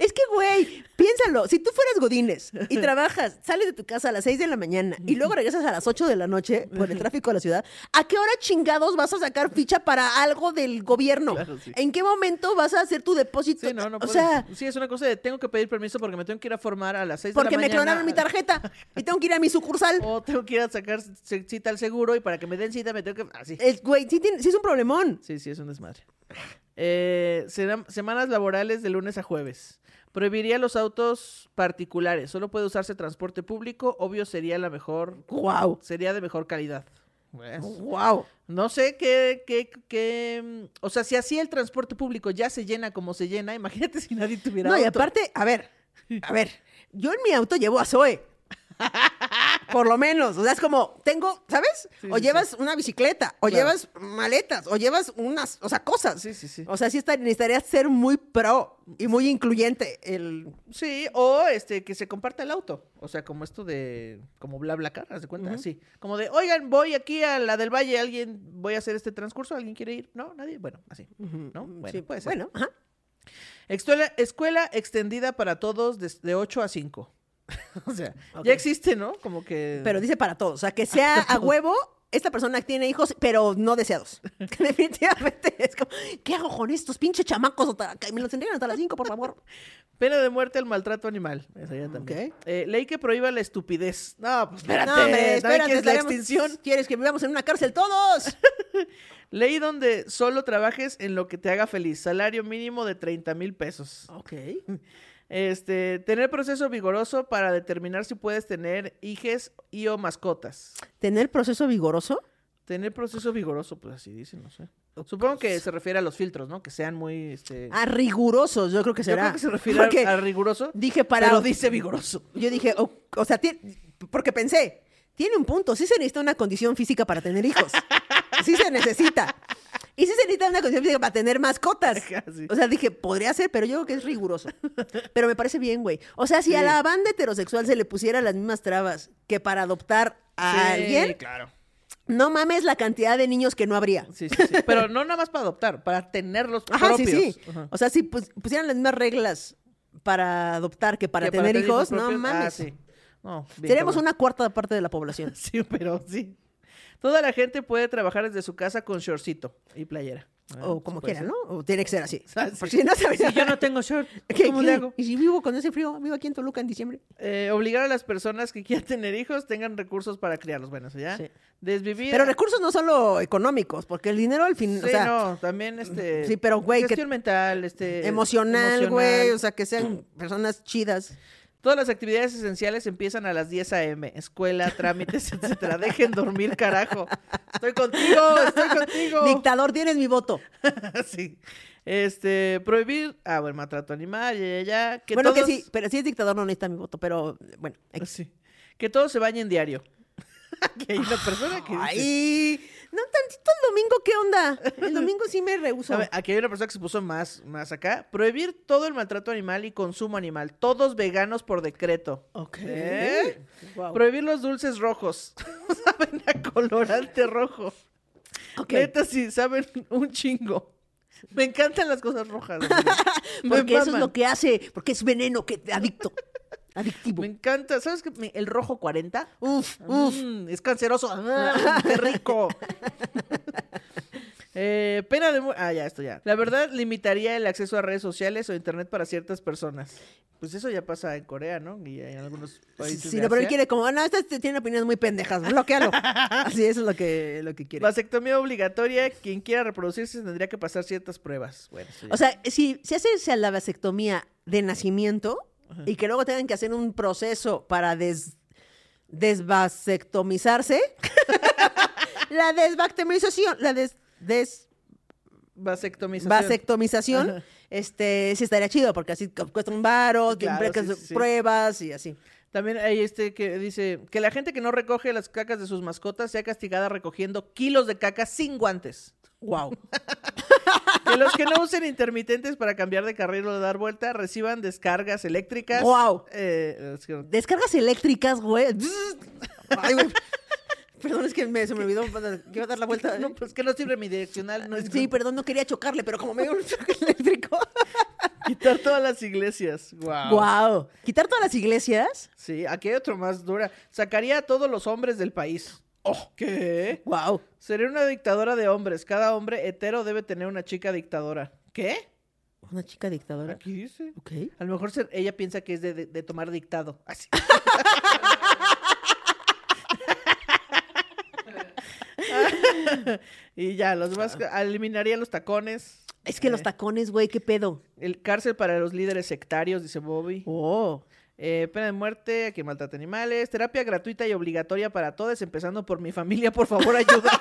Es que, güey, piénsalo. Si tú fueras Godínez y trabajas, sales de tu casa a las 6 de la mañana y luego regresas a las 8 de la noche por el tráfico de la ciudad, ¿a qué hora chingados vas a sacar ficha para algo del gobierno? Claro, sí. ¿En qué momento vas a hacer tu depósito? Sí, no, no o puedes. sea, Sí, es una cosa de tengo que pedir permiso porque me tengo que ir a formar a las 6 de porque la me mañana. clonaron mi tarjeta y tengo que ir a mi sucursal. O tengo que ir a sacar cita al seguro y para que me den cita me tengo que... Así. Es, güey, sí, tiene- sí es un problemón. Sí, sí, es un desmadre. Eh, semanas laborales de lunes a jueves. Prohibiría los autos particulares. Solo puede usarse transporte público. Obvio sería la mejor... Wow. Sería de mejor calidad. Wow. No sé qué, qué, qué... O sea, si así el transporte público ya se llena como se llena, imagínate si nadie tuviera No, y aparte, a ver, a ver, yo en mi auto llevo a Zoe. Por lo menos, o sea, es como, tengo, ¿sabes? Sí, o sí, llevas una bicicleta, o Claro. llevas maletas, o llevas unas, o sea, cosas. Sí, sí, sí. O sea, sí está- necesitaría ser muy pro y muy incluyente el... Sí, o este que se comparta el auto. O sea, como esto de. Como bla bla car, haz de cuenta, así. Como de, oigan, voy aquí a la del Valle, alguien, voy a hacer este transcurso, ¿alguien quiere ir? No, nadie. Bueno, así. ¿No? Bueno, Sí, puede ser. Bueno, ajá. Escuela, escuela extendida para todos de, de 8 a 5. o sea, ya existe, ¿no? Como que. Pero dice para todos, o sea, que sea a huevo, esta persona tiene hijos, pero no deseados. Que definitivamente es como, ¿qué hago con estos pinches chamacos? Me los entregan hasta las 5, por favor. Pena de muerte al maltrato animal. Esa ya también. Ok. Eh, ley que prohíba la estupidez. No, pues espérate. No, hombre, ¿también espérate, quieres la extinción? ¿Quieres que vivamos en una cárcel todos? Ley donde solo trabajes en lo que te haga feliz. Salario mínimo de 30 mil pesos. Ok. Este, tener proceso vigoroso para determinar si puedes tener hijes y o mascotas. ¿Tener proceso vigoroso? Tener proceso vigoroso, pues así dicen, no sé. Supongo que se refiere a los filtros, ¿no? Que sean muy, este... A rigurosos, yo creo que Yo será. creo que se refiere Porque a, riguroso, dije para... pero dice vigoroso. Yo dije, o, o sea, porque pensé, tiene un punto, sí se necesita una condición física para tener hijos. Sí se necesita. Y sí se necesita una condición física para tener mascotas. Sí. O sea, dije, podría ser, pero yo creo que es riguroso. Pero me parece bien, güey. O sea, si a la banda heterosexual se le pusiera las mismas trabas que para adoptar a Sí, alguien, claro. no mames la cantidad de niños que no habría. Sí, sí, sí. Pero no nada más para adoptar, para tenerlos Ajá, propios. sí, sí. Ajá. O sea, si pus- pusieran las mismas reglas para adoptar que para Que tener hijos, no mames. Ah, sí. No, bien Seríamos cabrón. una cuarta parte de la población. Sí, pero sí. Toda la gente puede trabajar desde su casa con shortcito y playera. O como puede quieran, ser. ¿no? O tiene que ser así. Ah, sí. si no sabes. Si yo no tengo short, ¿Qué- ¿cómo le hago? Y si vivo con ese frío, vivo aquí en Toluca en diciembre. Eh, obligar a las personas que quieran tener hijos tengan recursos para criarlos. Bueno, eso ya. Sí. Desvivir. Pero recursos no solo económicos, porque el dinero al fin, Sí, o sea, no, también este. sí, pero, güey, que- Gestión mental, este. emocional, güey, o sea, que sean personas chidas. Todas las actividades esenciales empiezan a las 10 a.m. Escuela, trámites, etcétera. Dejen dormir, carajo. Estoy contigo, estoy contigo. Dictador, tienes mi voto. sí. Este, prohibir. Ah, bueno, maltrato animal, ya, ya, ya. Que bueno, todos, que sí, pero si es dictador no necesita mi voto, pero bueno. X. Sí. Que todos se bañen diario. que hay una persona que dice. Ay, no tantito el domingo, ¿qué onda? El domingo sí me rehuso. Ver, aquí hay una persona que se puso más, más acá. Prohibir todo el maltrato animal y consumo animal. Todos veganos por decreto. Ok. ¿Eh? Prohibir los dulces rojos. saben a colorante rojo. Ok. Neta, sí, saben un chingo. Me encantan las cosas rojas. Porque eso es lo que hace, porque es veneno, que adicto. Adictivo. Me encanta. ¿Sabes qué? El rojo 40. Uf, uf. Mm, es canceroso. Ah, ¡Qué rico! Eh, pena de muerte. Ah, ya, esto ya. La verdad, limitaría el acceso a redes sociales o internet para ciertas personas. Pues eso ya pasa en Corea, ¿no? Y en algunos países. Sí, de no, pero él quiere como, "Ah, no, estas tienen opiniones muy pendejas, bloquealo. Así, eso es lo que, lo que quiere. Vasectomía obligatoria. Quien quiera reproducirse tendría que pasar ciertas pruebas. Bueno. O sea, si se hace la vasectomía de nacimiento y que luego tengan que hacer un proceso para des, desvasectomizarse, la desvasectomización, la des, vasectomización. Ajá. este, sí estaría chido, porque así cu- cuesta un varo, Claro, sí, sí. pruebas y así. También hay este que dice que la gente que no recoge las cacas de sus mascotas sea castigada recogiendo kilos de caca sin guantes. Wow. Que los que no usen intermitentes para cambiar de carril o dar vuelta reciban descargas eléctricas. Guau. Eh, es que- Descargas eléctricas, güey. Ay, güey. Perdón, es que me- se me olvidó que iba a dar la vuelta. no, pues que no sirve mi direccional. No es Sí, perdón, no quería chocarle, pero como me dio un choque eléctrico. quitar todas las iglesias. Wow. Wow. Quitar todas las iglesias. Sí, aquí hay otro más dura. Sacaría a todos los hombres del país. Oh, ¿qué? Wow. Sería una dictadora de hombres. Cada hombre hetero debe tener una chica dictadora. ¿Qué? Una chica dictadora. Aquí dice. Ok. A lo mejor se- ella piensa que es de, de- de tomar dictado. Así. y ya, los demás eliminaría los tacones. Es que los Eh, tacones, güey, qué pedo. El cárcel para los líderes sectarios, dice Bobby. Oh. Eh, pena de muerte a quien maltrata animales. Terapia gratuita y obligatoria para todos, empezando por mi familia. Por favor, ayuda.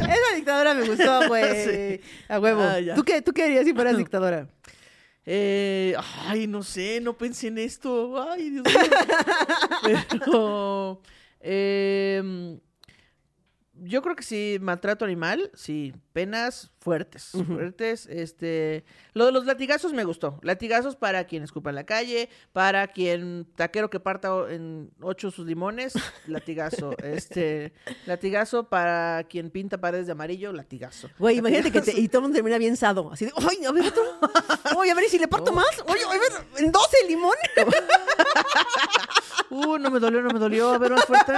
Esa dictadora me gustó, güey. Sí. A huevo. Ah. ¿Tú, qué, ¿Tú qué harías si fueras dictadora? Eh, ay, no sé, no pensé en esto. Ay, Dios mío. Pero em, yo creo que sí, maltrato animal, sí, penas fuertes, fuertes. Este, lo de los latigazos me gustó. Latigazos para quien escupa en la calle, para quien taquero que parta en ocho sus limones, latigazo. este, latigazo para quien pinta paredes de amarillo, latigazo. Güey, imagínate que te, y todo el mundo termina bien sado. Así de, ¡ay, a ver otro! ¡Oye, a ver, ¿y si le parto más! ¡Oye, a ver, en 12 limón! Uh, no me dolió, no me dolió. A ver, más fuerte.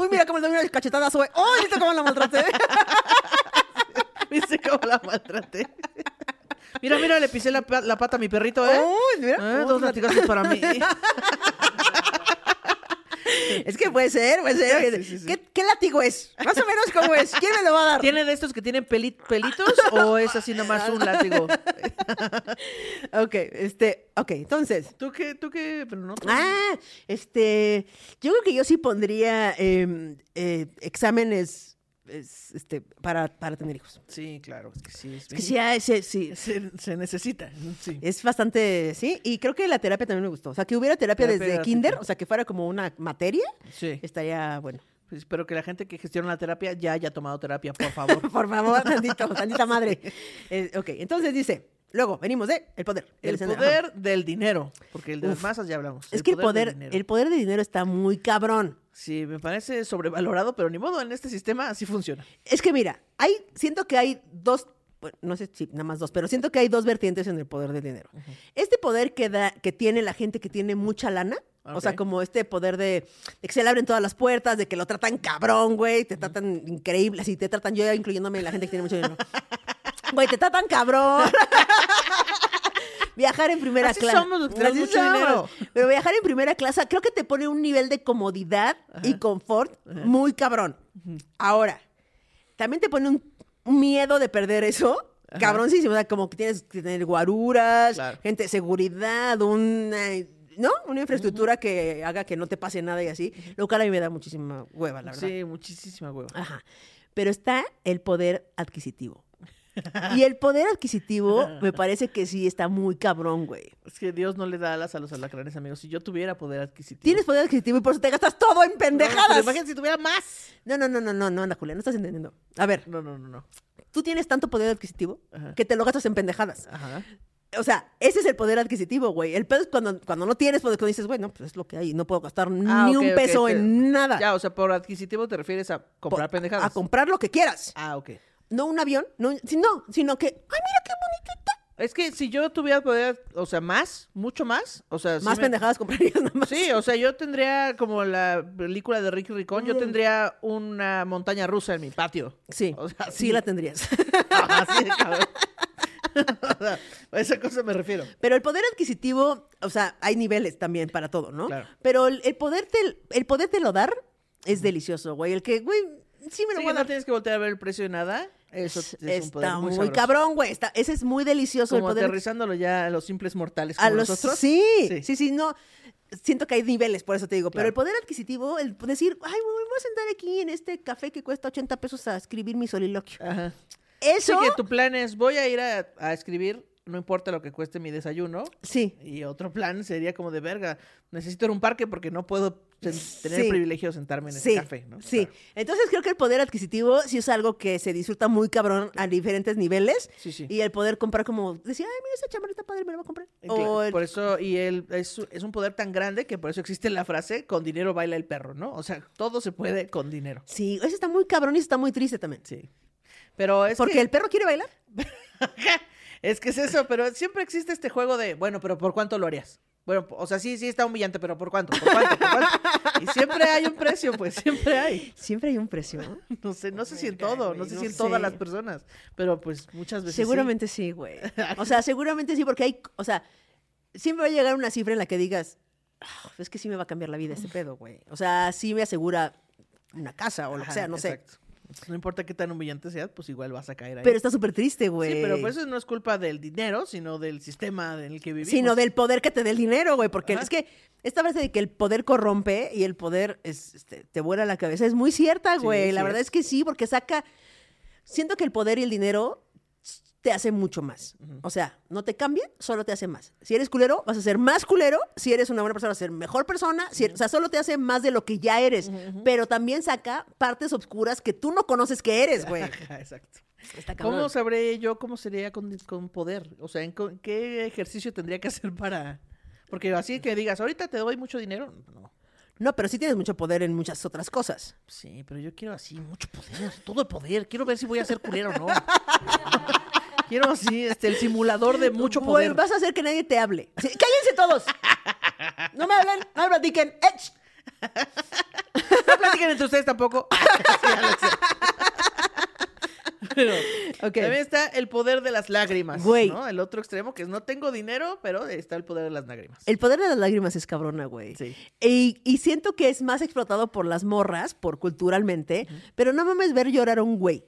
¡Uy, mira cómo le doy una cachetada Zoe! ¡Ay, viste cómo la maltraté! ¿Viste cómo la maltraté? Mira, mira, le pisé la, la pata a mi perrito, ¿eh? ¡Uy, mira! Eh, dos latigazos para mí. Es que puede ser, puede ser. Sí, sí, sí. ¿Qué, qué látigo es? Más o menos, ¿cómo es? ¿Quién me lo va a dar? ¿Tiene de estos que tienen peli- pelitos o es así nomás un látigo? Ok, este, ok, entonces. ¿Tú qué? ¿Tú qué? Pero no. tú- Ah, este, yo creo que yo sí pondría em, eh, exámenes es, este, para, para tener hijos. Sí, claro, es que sí. Es, Es que sí, sí, sí, se, se necesita, sí. es bastante, sí, y creo que la terapia también me gustó. O sea, que hubiera terapia, Terapia desde kinder, o sea, que fuera como una materia, Sí. estaría bueno. Pues espero que la gente que gestiona la terapia ya haya tomado terapia, por favor. Por favor, tantito, tantita madre. Eh, ok, entonces dice, luego venimos de el poder. El escenario. poder del dinero, porque el de las masas ya hablamos. Es que el poder, el poder del dinero está muy cabrón. Sí, me parece sobrevalorado, pero ni modo, en este sistema así funciona. Es que mira, hay, siento que hay dos, bueno, no sé si nada más dos, pero siento que hay dos vertientes en el poder del dinero. Este poder que da, que tiene la gente que tiene mucha lana, O sea, como este poder de, de que se le abren todas las puertas, de que lo tratan cabrón, güey, te tratan increíble, así te tratan, yo incluyéndome la gente que tiene mucho dinero. Güey, te tratan cabrón. Viajar en primera Así clase. somos Así mucho somos. dinero. Pero viajar en primera clase creo que te pone un nivel de comodidad y confort muy cabrón. Ahora, también te pone un, miedo de perder eso. Cabroncísimo, o sea, como que tienes que tener guaruras, Claro. gente de seguridad, una, ¿no? Una infraestructura que haga que no te pase nada y así. Lo cual a mí me da muchísima hueva, la verdad. Sí, muchísima hueva. Ajá. Pero está el poder adquisitivo. Y el poder adquisitivo me parece que sí está muy cabrón, güey. Es que Dios no le da alas a los alacranes, amigos. Si yo tuviera poder adquisitivo. Tienes poder adquisitivo y por eso te gastas todo en No, pendejadas. imagínate si tuviera más. No, no, no, no, no, no, anda, Julia, no estás entendiendo. A ver, No, no, no, no. tú tienes tanto poder adquisitivo Ajá. que te lo gastas en pendejadas. Ajá. O sea, ese es el poder adquisitivo, güey. El pedo es cuando, cuando no tienes poder, cuando dices, bueno, pues es lo que hay, no puedo gastar Ah, ni un peso en nada. Ya, o sea, por adquisitivo te refieres a comprar pendejadas. A comprar lo que quieras. Ah, ok. No un avión, no, si- no, sino que, ay, mira qué bonito. Es que si yo tuviera poder, o sea, más, mucho más, o sea, sí Más me- pendejadas comprarías nada más. Sí, o sea, yo tendría como la película de Ricky Ricón, yo Mm. tendría una montaña rusa en mi patio. Sí, O sea, sí sí. la tendrías. Cabrón. O sea, a esa cosa me refiero. Pero el poder adquisitivo, o sea, hay niveles también para todo, ¿no? Claro. Pero el, el poder te, el poder te lo dar es delicioso, güey. El que, güey, sí me lo Sí, voy a no dar. tienes que voltear a ver el precio de nada. Eso es, un poder Está muy, cabrón, güey. Está, ese es muy delicioso Como el poder. aterrizándolo ya a los simples mortales A como los, nosotros. Sí, Sí. sí, sí, no. Siento que hay niveles, por eso te digo. Pero el poder adquisitivo, el decir, ay, me voy a sentar aquí en este café que cuesta 80 pesos a escribir mi soliloquio. Ajá. Sí, Eso, que tu plan es, voy a ir a, a escribir, no importa lo que cueste mi desayuno. sí. Y otro plan sería como de verga, necesito ir a un parque porque no puedo ten- tener Sí. el privilegio de sentarme en Sí, ese café, ¿no? sí. Claro. Entonces creo que el poder adquisitivo sí es algo que se disfruta muy cabrón a diferentes niveles. Sí, sí. Y el poder comprar como, decir, ay, mira, esa chamarra está padre, me la voy a comprar. Y claro, O el- Por eso, y él es, es un poder tan grande que por eso existe la frase, con dinero baila el perro, ¿no? O sea, todo se puede con dinero. Sí, eso está muy cabrón y está muy triste también. Sí. Pero es Porque que... el perro quiere bailar. es que es eso, pero siempre existe este juego de, bueno, pero ¿por cuánto lo harías? Bueno, o sea, sí, sí está humillante, pero ¿por cuánto? ¿Por cuánto? ¿Por cuánto? Y siempre hay un precio, pues, siempre hay. Siempre hay un precio. ¿no? Sé, no sé si en todo, no sé si en todas las personas, pero pues muchas veces. Seguramente sí, güey. O sea, seguramente sí, porque hay, o sea, siempre va a llegar una cifra en la que digas, "Ah, es que sí me va a cambiar la vida este pedo, güey. O sea, sí me asegura una casa o lo que sea, no sé. Entonces, no importa qué tan humillante seas, pues igual vas a caer ahí. Pero está súper triste, güey. Sí, pero pues eso no es culpa del dinero, sino del sistema en el que vivimos. Sino del poder que te dé el dinero, güey. Porque Ajá. es que esta frase de que el poder corrompe y el poder es, este, te vuela la cabeza es muy cierta, Sí, güey. la sí verdad es. es que sí, porque saca. Siento que el poder y el dinero te hace mucho más. O sea, no te cambia, solo te hace más. Si eres culero, vas a ser más culero. Si eres una buena persona, vas a ser mejor persona. Si eres- o sea, solo te hace más de lo que ya eres. Pero también saca partes oscuras que tú no conoces que eres, güey. Exacto. Está. ¿Cómo sabré yo cómo sería con, con poder? O sea, ¿en co- ¿qué ejercicio tendría que hacer para...? Porque así que digas, ahorita te doy mucho dinero. No. No, pero sí tienes mucho poder en muchas otras cosas. Sí, pero yo quiero así, mucho poder, todo el poder. Quiero ver si voy a ser culero o no. quiero así, este, el simulador de mucho poder. vas a hacer que nadie te hable. ¡Cállense todos! No me hablen, no me platiquen. ¡Ech! No platiquen entre ustedes tampoco. Pero Ok. también está el poder de las lágrimas, Güey. ¿no? El otro extremo, que es no tengo dinero, pero está el poder de las lágrimas. El poder de las lágrimas es cabrona, güey. Sí. Y, y siento que es más explotado por las morras, por culturalmente, pero no mames ver llorar a un güey.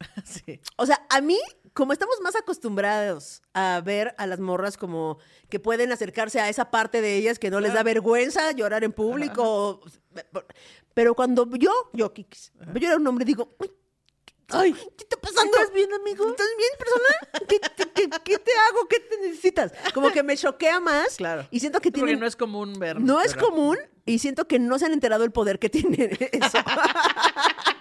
Sí. O sea, a mí, como estamos más acostumbrados a ver a las morras como que pueden acercarse a esa parte de ellas que no les da vergüenza llorar en público. Pero cuando yo, yo, Kikis, veo llorar a un hombre, digo, "Uy, Ay, ¿qué está pasando? ¿Estás bien, amigo? ¿Estás bien, persona? ¿Qué, qué- qué- qué te hago? ¿Qué te necesitas? Como que me choquea más. Claro. Y siento que Porque tienen... no es común ver. No es común y siento que no se han enterado el poder que tiene eso.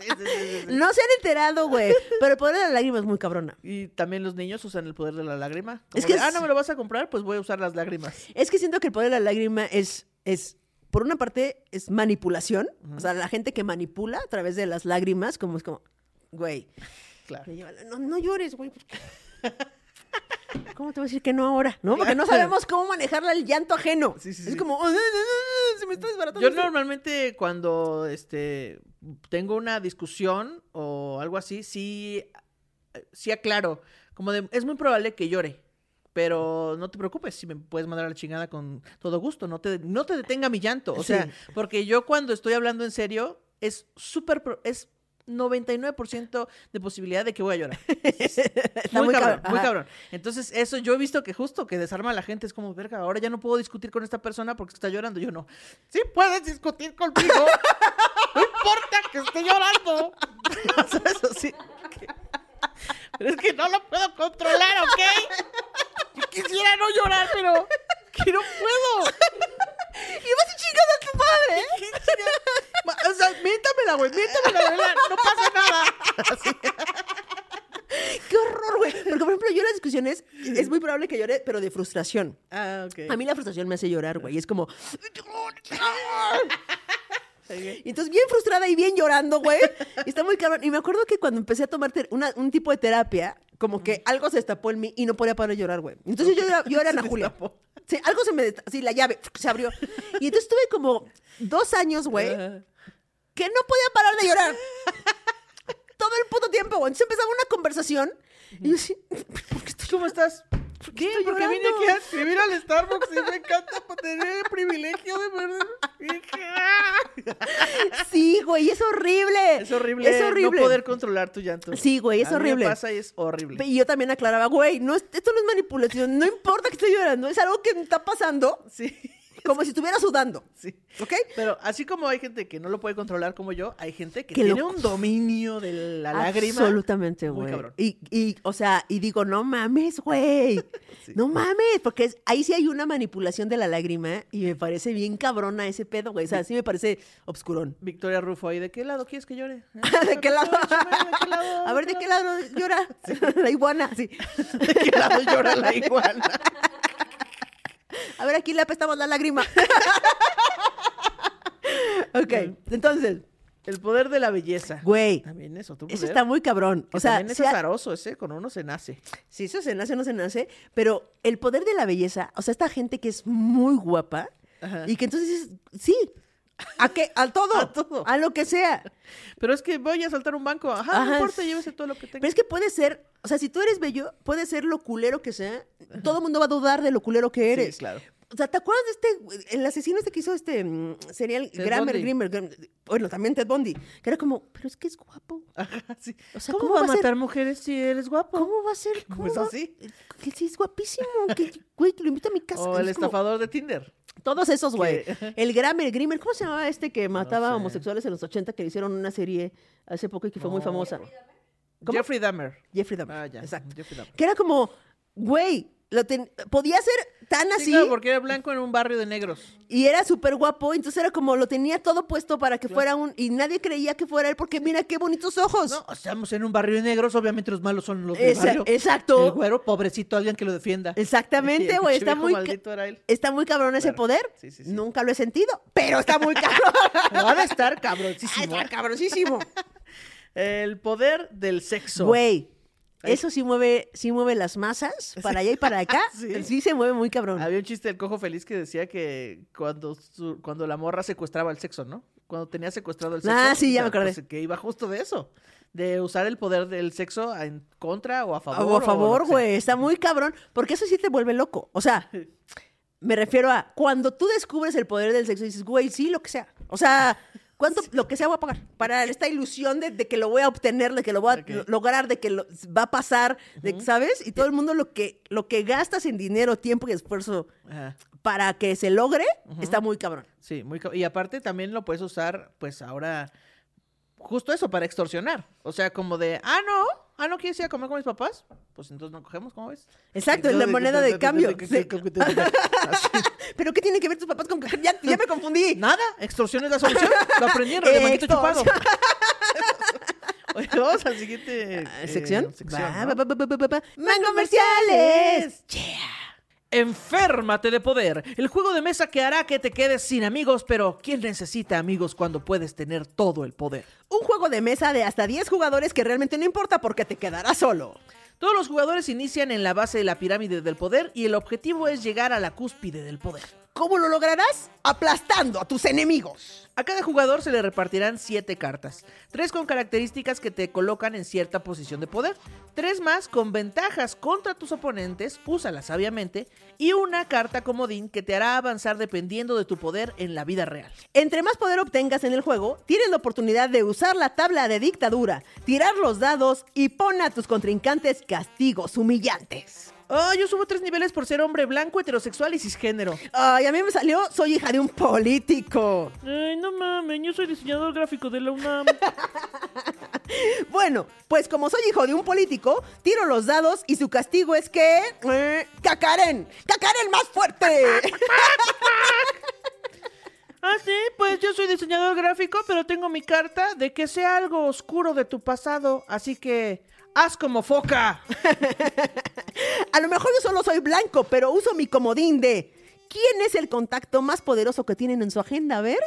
Sí, sí, no se han enterado, güey. Pero el poder de la lágrima es muy cabrona. Y también los niños usan el poder de la lágrima. Es que de, ah, no me lo vas a comprar, pues voy a usar las lágrimas. Es que siento que el poder de la lágrima es, es por una parte, es manipulación. O sea, la gente que manipula a través de las lágrimas, como es como, güey, Claro. no, no llores, güey. ¿Cómo te voy a decir que no ahora? ¿No? Porque no sabemos cómo manejar el llanto ajeno. Sí, sí, es sí. como, "Oh, no, no, no, se me está desbaratando. Yo esto". normalmente cuando este tengo una discusión o algo así, sí, sí aclaro. Como de, es muy probable que llore. Pero no te preocupes, si me puedes mandar a la chingada con todo gusto, no te, no te detenga mi llanto. O sea, porque yo cuando estoy hablando en serio, es súper, es 99% de posibilidad de que voy a llorar. Está muy, muy cabrón, cabrón, muy cabrón. Entonces, eso yo he visto que justo que desarma a la gente es como, verga, ahora ya no puedo discutir con esta persona porque está llorando. Yo no. Sí puedes discutir conmigo. no importa que esté llorando. o sea, eso sí. Pero es que no lo puedo controlar, ¿ok? Yo quisiera no llorar, pero que no puedo. Y vas y chingas a tu madre. Ma- O sea, miéntamela, güey, miéntamela, verdad, no pasa nada. Qué horror, güey. Porque, por ejemplo, yo en las discusiones es muy probable que llore, pero de frustración. Ah, ok. A mí la frustración me hace llorar, güey. Es como. Y entonces, bien frustrada y bien llorando, güey. Y está muy cabrón. Y me acuerdo que cuando empecé a tomar una- un tipo de terapia, como que algo se destapó en mí y no podía parar de llorar, güey. Entonces yo, era- yo era Ana Julia. destapó. Sí, algo se me. desta- Sí, la llave se abrió. Y entonces tuve como dos años, güey, que no podía parar de llorar. Todo el puto tiempo, güey. Entonces empezaba una conversación y yo así, ¿por qué estoy ¿Cómo estás? Bien, estoy porque vine llorando? aquí a escribir al Starbucks y me encanta por tener el privilegio de ver. Sí, güey, es horrible. Es horrible, Es horrible. no poder controlar tu llanto. Sí, güey, es A mí horrible. Me pasa y es horrible. Y yo también aclaraba, güey, no, es- esto no es manipulación, no importa que esté llorando, es algo que me está pasando Sí, como si estuviera sudando, sí. ¿ok? Pero así como hay gente que no lo puede controlar como yo, hay gente que, Que lo- tiene un dominio de la lágrima. Absolutamente, güey. Y, y, o sea, y digo, no mames, güey. Sí. No mames, porque es- ahí sí hay una manipulación de la lágrima y me parece bien cabrona ese pedo, güey. O sea, sí me parece obscurón. Victoria Rufo ahí, ¿de qué lado quieres que llore? ¿Eh? ¿De qué lado? ¿De qué lado? A ver, ¿de qué lado llora? La iguana, sí. ¿De qué lado llora la iguana? A ver, aquí le apestamos la lágrima. ok, entonces, El poder de la belleza. güey, También es otro eso poder. está muy cabrón. Que O sea, también es azaroso ese, con uno se nace. Sí, eso se nace o no se nace, pero el poder de la belleza, o sea, esta gente que es muy guapa Ajá. y que entonces dices, sí, ¿a qué? A todo, A todo. a lo que sea. Pero es que voy a saltar un banco. Ajá, Ajá, no importa, llévese todo lo que tenga. Pero es que puede ser, o sea, si tú eres bello, puede ser lo culero que sea, todo el mundo va a dudar de lo culero que eres. Sí, claro. O sea, ¿te acuerdas de este, el asesino este que hizo este mm, serial Ted Grammer. Grimmer, Grim- bueno, también Ted Bundy, que era como, pero es que es guapo. Ajá, sí. O sea, ¿Cómo, ¿cómo va a ser- matar mujeres si eres guapo? ¿Cómo va a ser? ¿Cómo Pues va- así. Que sí es guapísimo, que, güey, que lo invito a mi casa. O el como- estafador de Tinder. Todos esos, güey. El Grammer, el Grimmer, ¿cómo se llamaba este que mataba sé. a homosexuales en los 80 que le hicieron una serie hace poco y que fue muy No. famosa? ¿Cómo? Jeffrey Dahmer. Jeffrey Dahmer. Ah, ya. Exacto. Jeffrey Dahmer. Que era como, güey, lo ten- podía ser tan Sí, así claro, porque era blanco en un barrio de negros. y era súper guapo, entonces era como lo tenía todo puesto para que fuera un y nadie creía que fuera él porque mira qué bonitos ojos. No, estamos en un barrio de negros, obviamente los malos son los del Esa- barrio. exacto. El güero, pobrecito, alguien que lo defienda. Exactamente, güey, está muy era él. Está muy cabrón ese Claro. poder. Sí, sí, sí. Nunca lo he sentido, pero está muy cabrón. Ha de estar cabroncísimo. está cabrosísimo. El poder del sexo. Güey, Eso sí mueve, sí mueve las masas para allá y para acá. Sí. Sí. se mueve muy cabrón. Había un chiste del cojo feliz que decía que cuando, su- cuando la morra secuestraba el sexo, ¿no? Cuando tenía secuestrado el sexo. Ah, sí, ya o me acordé. pues, que iba justo de eso. De usar el poder del sexo en contra o a favor. o a favor, güey. Está muy cabrón. Porque eso sí te vuelve loco. O sea, me refiero a cuando tú descubres el poder del sexo y dices, güey, sí, lo que sea. O sea, ¿cuánto, lo que sea voy a pagar? Para esta ilusión de, de que lo voy a obtener, de que lo voy a lograr, de que lo, va a pasar, de, ¿sabes? Y todo el mundo lo que, lo que gastas en dinero, tiempo y esfuerzo para que se logre, está muy cabrón. Sí, muy cab- Y aparte también lo puedes usar, pues ahora, justo eso, para extorsionar. O sea, como de, ah, no, ah, no quieres ir a comer con mis papás. Pues entonces no cogemos, ¿cómo ves? Exacto, es la moneda de cambio. ¿Pero qué tienen que ver tus papás con coger? Ya, ya me confundí. Nada, extorsión es la solución. Lo aprendieron de manguito chupado. Oye, vamos al siguiente ¿Sección? sección, Va, ¿no? Enférmate de poder. El juego de mesa que hará que te quedes sin amigos, pero ¿quién necesita amigos cuando puedes tener todo el poder? Un juego de mesa de hasta 10 jugadores que realmente no importa porque te quedarás solo. Todos los jugadores inician en la base de la pirámide del poder y el objetivo es llegar a la cúspide del poder. ¿Cómo lo lograrás? Aplastando a tus enemigos. A cada jugador se le repartirán 7 cartas, 3 con características que te colocan en cierta posición de poder, 3 más con ventajas contra tus oponentes, úsalas sabiamente, y una carta comodín que te hará avanzar dependiendo de tu poder en la vida real. Entre más poder obtengas en el juego, tienes la oportunidad de usar la tabla de dictadura, tirar los dados y pon a tus contrincantes castigos humillantes. Oh, yo subo 3 niveles por ser hombre blanco, heterosexual y cisgénero. Ay, a mí me salió, soy hija de un político. Ay, no mames, yo soy diseñador gráfico de la UNAM. Bueno, pues como soy hijo de un político, tiro los dados y su castigo es que... eh, ¡Cacaren! ¡Cacaren más fuerte! ah, sí, pues yo soy diseñador gráfico, pero tengo mi carta de que sea algo oscuro de tu pasado, así que haz como foca. A lo mejor yo solo soy blanco, pero uso mi comodín de... ¿Quién es el contacto más poderoso que tienen en su agenda? A ver.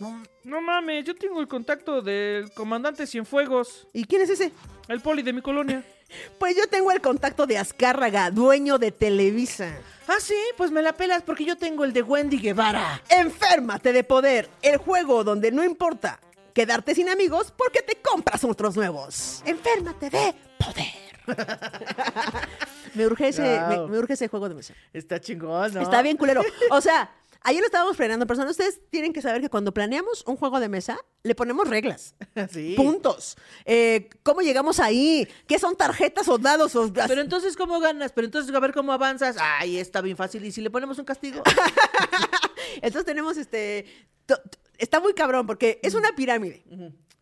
No, no mames, yo tengo el contacto del comandante Cienfuegos, ¿Y quién es ese? el poli de mi colonia. Pues yo tengo el contacto de Azcárraga, dueño de Televisa. Ah, sí, pues me la pelas porque yo tengo el de Wendy Guevara. Enférmate de poder, el juego donde no importa quedarte sin amigos porque te compras otros nuevos. Enférmate de poder. me, urge ese, me, Wow. me urge ese juego de mesa. Está chingón, ¿no? Está bien culero. O sea, ayer lo estábamos planeando, personas. Ustedes tienen que saber que cuando planeamos un juego de mesa, le ponemos reglas. Sí. Puntos. Eh, ¿Cómo llegamos ahí? ¿Qué son tarjetas o dados? O... Pero entonces, ¿cómo ganas? Pero entonces, a ver cómo avanzas. Ay, está bien fácil. ¿Y si le ponemos un castigo? Entonces tenemos este. Está muy cabrón porque es una pirámide.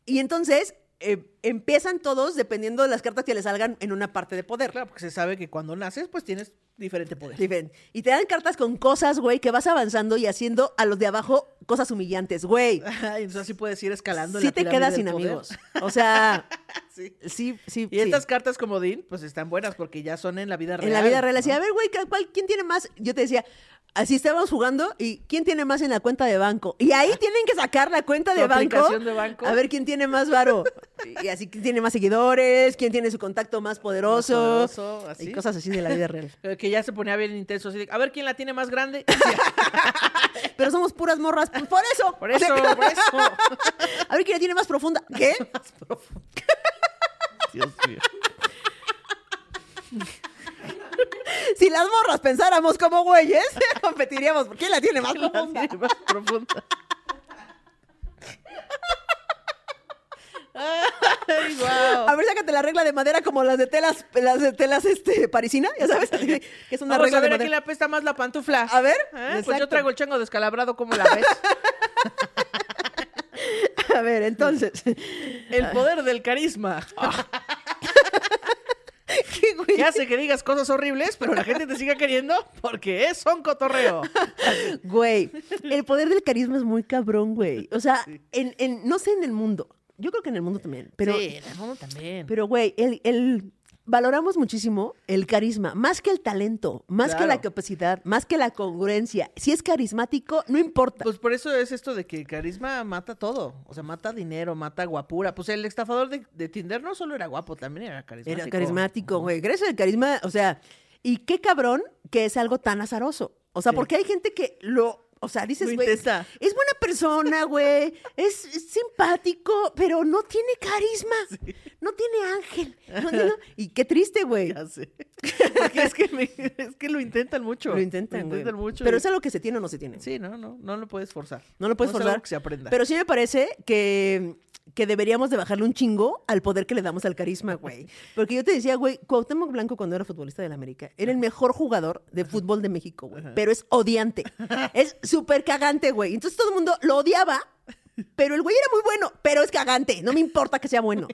Y entonces eh, empiezan todos dependiendo de las cartas que le salgan en una parte de poder. claro, porque se sabe que cuando naces, pues tienes diferente poder. Diferente. Y te dan cartas con cosas, güey, que vas avanzando y haciendo a los de abajo cosas humillantes, güey. Entonces así puedes ir escalando. en Sí la te quedas sin poder. amigos. O sea, Sí. sí, sí. Y sí. estas cartas como Dean, pues están buenas porque ya son en la vida real. En la vida real, ¿no? decía, a ver, güey, ¿cuál- cuál- ¿quién tiene más? Yo te decía, así estábamos jugando y ¿quién tiene más en la cuenta de banco? Y ahí tienen que sacar la cuenta de banco, aplicación de banco. A ver quién tiene más varo. Y así, ¿quién tiene más seguidores? ¿Quién tiene su contacto más poderoso? Más poderoso, así. Y cosas así de la vida real. Eh, Que ya se ponía bien intenso. Así de, a ver quién la tiene más grande. Pero somos puras morras, pues por eso. Por eso, por eso. A ver quién la tiene más profunda. ¿Qué? Más profundo. Dios mío. Si las morras pensáramos como güeyes, competiríamos. ¿Por quién la tiene más La profunda? tiene más profunda. Ay, wow. A ver, sácate la regla de madera como las de telas, las de telas este, parisina, ya sabes, que es una Vamos regla a ver de a quién madera. le apesta más la pantufla. A ver, ¿Eh? Pues yo traigo el chango descalabrado, ¿cómo la ves? A ver, entonces. El poder del carisma. ¿Qué, güey? Que hace que digas cosas horribles, pero la gente te siga queriendo porque es un cotorreo. Güey, el poder del carisma es muy cabrón, güey. O sea, en, en- no sé en el mundo. Yo creo que en el mundo también. Pero, sí, en el mundo también. pero güey, el, el- valoramos muchísimo el carisma, más que el talento, más que la capacidad, más que la congruencia. Si es carismático, no importa. Pues por eso es esto de que el carisma mata todo. O sea, mata dinero, mata guapura. Pues el estafador de, de Tinder no solo era guapo, también era carismático. Era carismático, güey. Gracias al carisma, o sea, y qué cabrón que es algo tan azaroso. O sea, Sí. porque hay gente que lo, o sea, dices, güey, es buena persona, güey, es, es simpático, pero no tiene carisma, no tiene ángel. no tiene- y qué triste, güey. Porque es que, me- es que lo intentan mucho. Lo intentan, güey. mucho. Pero y- es algo que se tiene o no se tiene. Sí, no, no, no lo puedes forzar. No lo puedes forzar. que se aprenda. Pero sí me parece que, que deberíamos de bajarle un chingo al poder que le damos al carisma, güey. Porque yo te decía, güey, Cuauhtémoc Blanco cuando era futbolista del América era el mejor jugador de fútbol de México, güey. Pero es odiante. es súper cagante, güey. Entonces todo el mundo lo odiaba, pero el güey era muy bueno, pero es cagante. No me importa que sea bueno.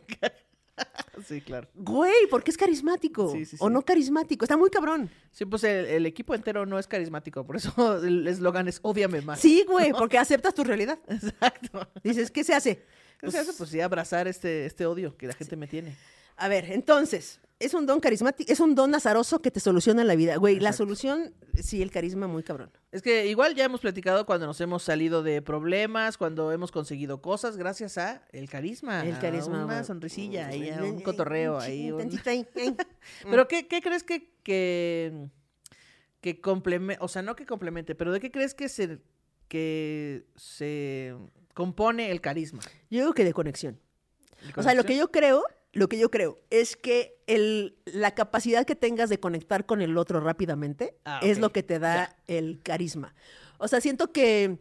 Sí, claro. Güey, porque es carismático. Sí, sí, O no carismático. Está muy cabrón. Sí, pues el, el equipo entero no es carismático, por eso el eslogan es ódiame más. Sí, güey, porque aceptas tu realidad. Exacto. Dices, ¿qué se hace? ¿Qué se hace? Pues sí, abrazar este, este odio que la gente me tiene. A ver, entonces, es un don carismático, es un don azaroso que te soluciona la vida. Güey, la solución, sí, el carisma muy cabrón. Es que igual ya hemos platicado cuando nos hemos salido de problemas, cuando hemos conseguido cosas gracias a el carisma. El a carisma. Una güey. sonrisilla, ahí, a un ay, cotorreo, ahí. un-. Pero ¿qué, qué crees que, que, que complemente, o sea, no que complemente, pero de qué crees que se, que se compone el carisma? Yo digo que de conexión. ¿De O sea, lo que yo creo, lo que yo creo es que el, la capacidad que tengas de conectar con el otro rápidamente Ah, es lo que te da el carisma. O sea, siento que,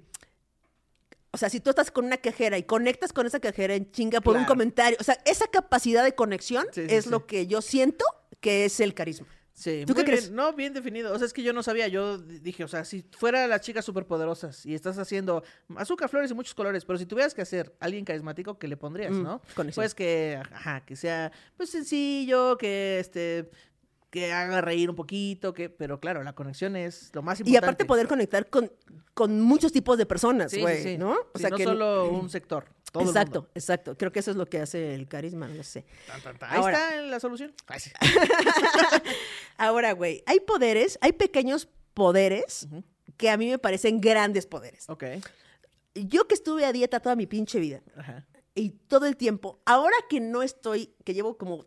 o sea, si tú estás con una cajera y conectas con esa cajera en chinga por un comentario, o sea, esa capacidad de conexión Sí, sí, es sí. lo que yo siento que es el carisma. Sí, ¿Tú qué crees? No, bien definido. O sea, es que yo no sabía. Yo dije, o sea, si fuera las chicas superpoderosas y estás haciendo azúcar, flores y muchos colores, pero si tuvieras que hacer alguien carismático, ¿qué le pondrías, Mm, no? conexión. Pues que, ajá, que sea, pues sencillo, que este, que haga reír un poquito, que, pero claro, la conexión es lo más Y importante. aparte poder conectar con, con muchos tipos de personas, Sí, sí, güey, sí. ¿no? Sí, no solo un sector. todo el exacto, mundo. exacto. Creo que eso es lo que hace el carisma, no sé. Tan, tan, tan. Ahí Ahora. está la solución. Ay, sí. Ahora, güey, hay poderes, hay pequeños poderes que a mí me parecen grandes poderes. Ok. Yo que estuve a dieta toda mi pinche vida Ajá. y todo el tiempo, ahora que no estoy, que llevo como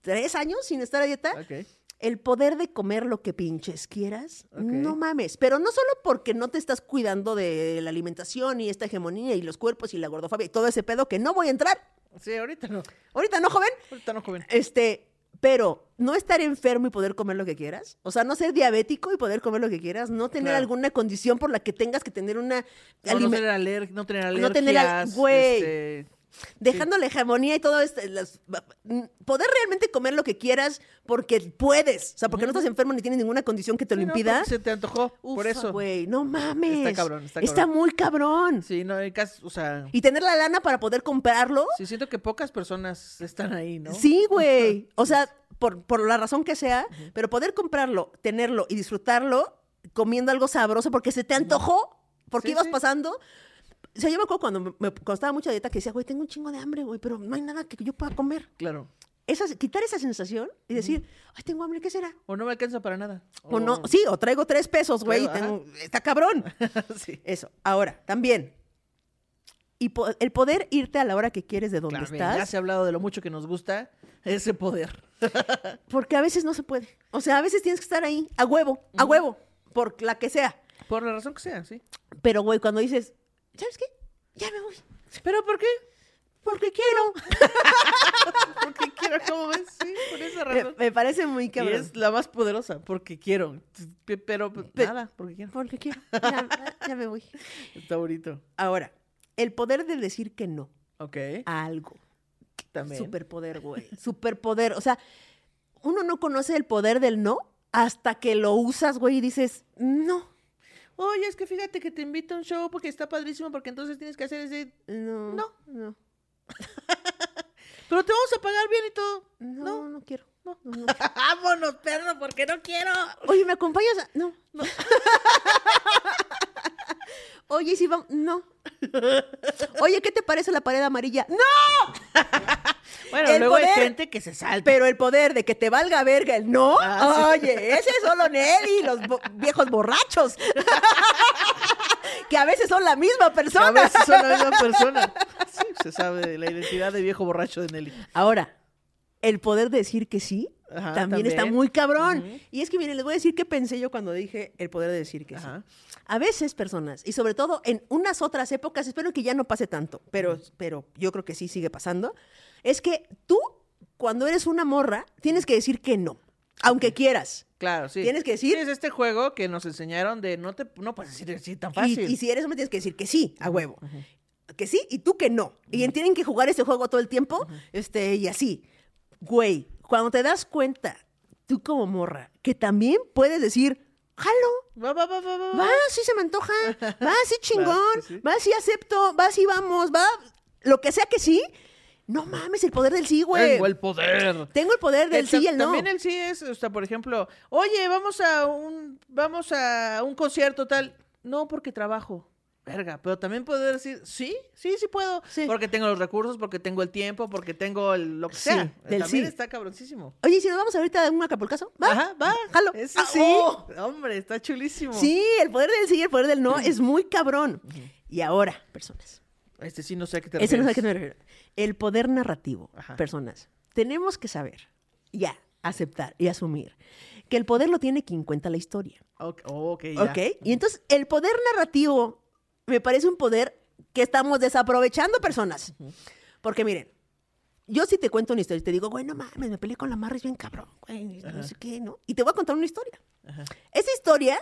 tres años sin estar a dieta, Ok. el poder de comer lo que pinches quieras, no mames. Pero no solo porque no te estás cuidando de la alimentación y esta hegemonía y los cuerpos y la gordofobia y todo ese pedo que no voy a entrar. Sí, ahorita no. Ahorita no, joven. Ahorita no, joven. Este, pero no estar enfermo y poder comer lo que quieras, o sea, no ser diabético y poder comer lo que quieras, no tener Claro. alguna condición por la que tengas que tener una No, no tener, aler- no tener alergias. No tener al- güey. este, dejando la hegemonía y todo esto, las- poder realmente comer lo que quieras porque puedes, o sea, porque no estás enfermo ni tienes ninguna condición que te lo sí, impida. se te antojó. por eso. güey, no mames. Está cabrón, está cabrón. muy cabrón. Sí, no, hay casi, o sea, Y tener la lana para poder comprarlo. sí siento que pocas personas están ahí, ¿no? Sí, güey. O sea, por, por la razón que sea, pero poder comprarlo, tenerlo y disfrutarlo comiendo algo sabroso porque se te antojó, porque Sí, ibas sí. pasando. O sea, yo me acuerdo cuando, me, estaba mucha dieta que decía, güey, tengo un chingo de hambre, güey, pero no hay nada que yo pueda comer. Claro. Esa, quitar esa sensación y decir, ay, tengo hambre, ¿qué será? O no me alcanza para nada. O no, sí, o traigo tres pesos, güey, tengo- está cabrón. sí. Eso. Ahora, también. Y po- el poder irte a la hora que quieres de donde Claro, mira, ya estás. se ha hablado de lo mucho que nos gusta ese poder. Porque a veces no se puede. O sea, a veces tienes que estar ahí, a huevo, a huevo, por la que sea. Por la razón que sea, sí. Pero, güey, cuando dices, ¿sabes qué? Ya me voy. ¿Pero por qué? Porque quiero. Porque quiero, ¿cómo ves? Sí, por esa razón. me parece muy Y cabrón. es la más poderosa, porque quiero. Pe- Pero Pe- nada, porque quiero. Porque quiero. Ya, ya me voy. Está bonito. Ahora, el poder de decir que no Ok. a algo. También. Superpoder, güey. Superpoder. O sea, uno no conoce el poder del no hasta que lo usas, güey, y dices, no. Oye, es que fíjate que te invito a un show porque está padrísimo, porque entonces tienes que hacer ese. No. No. No. Pero te vamos a pagar bien y todo. No, No. no, quiero. No. No, no. Vámonos, perro, porque no quiero. Oye, ¿me acompañas? a- No. no. Oye, si vamos. No. Oye, ¿qué te parece la pared amarilla? ¡No! Bueno, El luego hay gente que se salta. Pero el poder de que te valga verga el no. Ah, sí. Oye, ese es solo Nelly, los bo- viejos borrachos. que a veces son la misma A persona. veces son la misma persona. Sí, se sabe de la identidad de viejo borracho de Nelly. Ahora, el poder decir que sí Ajá, también, está muy cabrón. Y es que, miren, les voy a decir qué pensé yo cuando dije el poder de decir que Ajá. sí. A veces, personas, y sobre todo en unas otras épocas, espero que ya no pase tanto, pero, pero yo creo que sí sigue pasando, es que tú, cuando eres una morra, tienes que decir que no, aunque quieras. Claro, sí. Tienes que decir- Es este juego que nos enseñaron de no te no puedes decir así tan Y, fácil. y si eres hombre, tienes que decir que sí, a huevo. Que sí y tú que no. Y tienen que jugar ese juego todo el tiempo, este, y así. Güey, cuando te das cuenta, tú como morra, que también puedes decir, jalo, Va, va, va, va, va. va, sí se me antoja, va, sí chingón, Claro, sí, sí. va, sí acepto, va, sí vamos, va, lo que sea que sí. No mames, el poder del sí, güey. Tengo el poder. Tengo el poder del sí y el no. También el sí es, o sea, por ejemplo, oye, vamos a un, vamos a un concierto tal. No, porque trabajo. Verga, pero también poder decir, sí, sí, sí puedo, Sí. porque tengo los recursos, porque tengo el tiempo, porque tengo el, lo que Sí, sea. Eh, del también sí. está cabroncísimo. Oye, ¿y si nos vamos ahorita a un acapulcazo? ¿Va? Ajá, va. Jalo. Ese Ah, sí. oh. Hombre, está chulísimo. Sí, el poder del sí y el poder del no es muy cabrón. Y ahora, personas. Este sí no sé a qué te Ese no sé a qué refieres. me refiero. El poder narrativo, Ajá. personas. Tenemos que saber, ya, aceptar y asumir que el poder lo tiene quien cuenta la historia. Ok, ok, ya. ¿Ok? Y entonces, el poder narrativo me parece un poder que estamos desaprovechando, personas. Porque miren, yo si te cuento una historia y te digo, güey, no mames, me peleé con la Marris bien cabrón, güey, no sé qué, ¿no? Y te voy a contar una historia. Ajá. Esa historia,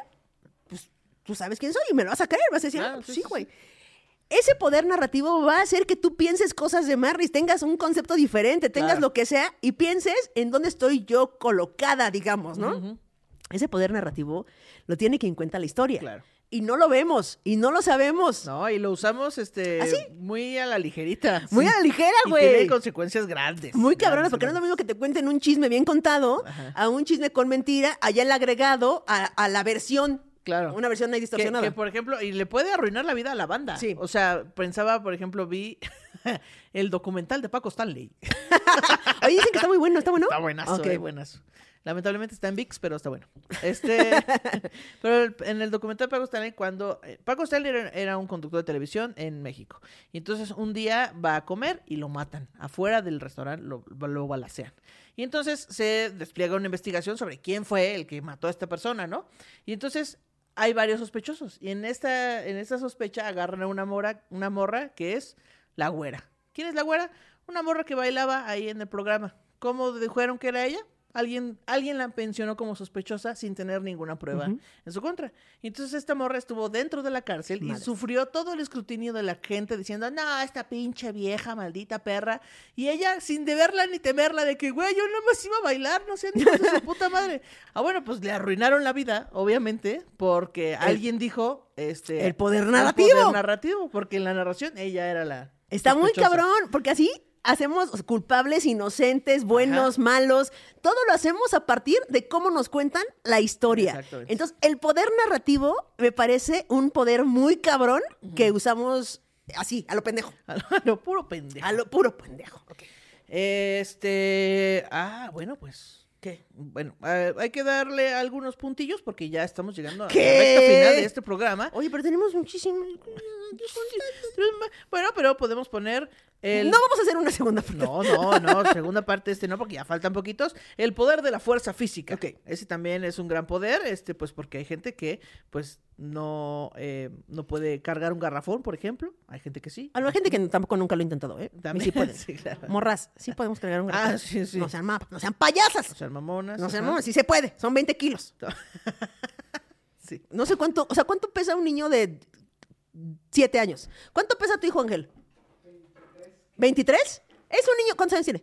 pues tú sabes quién soy y me lo vas a creer, vas a decir, Claro, "Ah, pues sí, sí, sí, güey. Ese poder narrativo va a hacer que tú pienses cosas de Marris, tengas un concepto diferente, tengas Claro. lo que sea y pienses en dónde estoy yo colocada, digamos, ¿no? Ese poder narrativo lo tiene quien cuenta la historia. Claro. Y no lo vemos, y no lo sabemos. No, y lo usamos este ¿Ah, sí? muy a la ligerita. Muy sí. a la ligera, Y güey. tiene consecuencias grandes. Muy cabronas, porque no es lo mismo que te cuenten un chisme bien contado Ajá. a un chisme con mentira, allá el agregado a, a la versión. Claro. Una versión ahí Que, distorsionada. que, por ejemplo, y le puede arruinar la vida a la banda. Sí. O sea, pensaba, por ejemplo, vi el documental de Paco Stanley. Oye, dicen que está muy bueno, ¿está bueno? Está buenazo, Ok. eh, buenazo. Lamentablemente está en VIX, pero está bueno. Este, pero el- en el documental de Paco Stanley, cuando eh, Paco Stanley era, era un conductor de televisión en México. Y entonces un día va a comer y lo matan. Afuera del restaurante lo, lo balacean. Y entonces se despliega una investigación sobre quién fue el que mató a esta persona, ¿no? Y entonces hay varios sospechosos. Y en esta, en esta sospecha agarran a una mora, una morra que es la güera. ¿Quién es la güera? Una morra que bailaba ahí en el programa. ¿Cómo dijeron que era ella? Alguien, alguien la pensionó como sospechosa sin tener ninguna prueba en su contra. Y entonces esta morra estuvo dentro de la cárcel y sufrió todo el escrutinio de la gente diciendo, no, esta pinche vieja, maldita perra. Y ella, sin deberla ni temerla, de que, güey, yo no más iba a bailar, no sé, su puta madre. Ah, bueno, pues le arruinaron la vida, obviamente, porque alguien dijo, este... el poder el narrativo. poder narrativo, porque en la narración ella era la... Está muy cabrón, porque así hacemos culpables, inocentes, buenos, malos. Todo lo hacemos a partir de cómo nos cuentan la historia. Exactamente. Entonces, el poder narrativo me parece un poder muy cabrón que usamos así, a lo pendejo. A lo, a lo puro pendejo. A lo puro pendejo. Este. Ah, bueno, pues. ¿Qué? Bueno, eh, hay que darle algunos puntillos porque ya estamos llegando a la recta final de este programa. Oye, pero tenemos muchísimo. Bueno, pero podemos poner el. No vamos a hacer una segunda parte. No, no, no, segunda parte este no, porque ya faltan poquitos. El poder de la fuerza física. Ok. Ese también es un gran poder, este, pues porque hay gente que, pues, no, eh, no puede cargar un garrafón, por ejemplo. Hay gente que sí. A la gente que tampoco nunca lo ha intentado, ¿eh? También, Sí pueden. sí, claro. Morras, sí podemos cargar un Ah, garrafón. sí, sí. No sean, ma- no sean payasas. O sea, mamonas. No ajá. mamonas, sí se puede. Son 20 kilos. Sí. No sé cuánto, o sea, ¿cuánto pesa un niño de 7 años? ¿Cuánto pesa tu hijo Ángel? ¿23? Es un niño, ¿cuántos años tiene?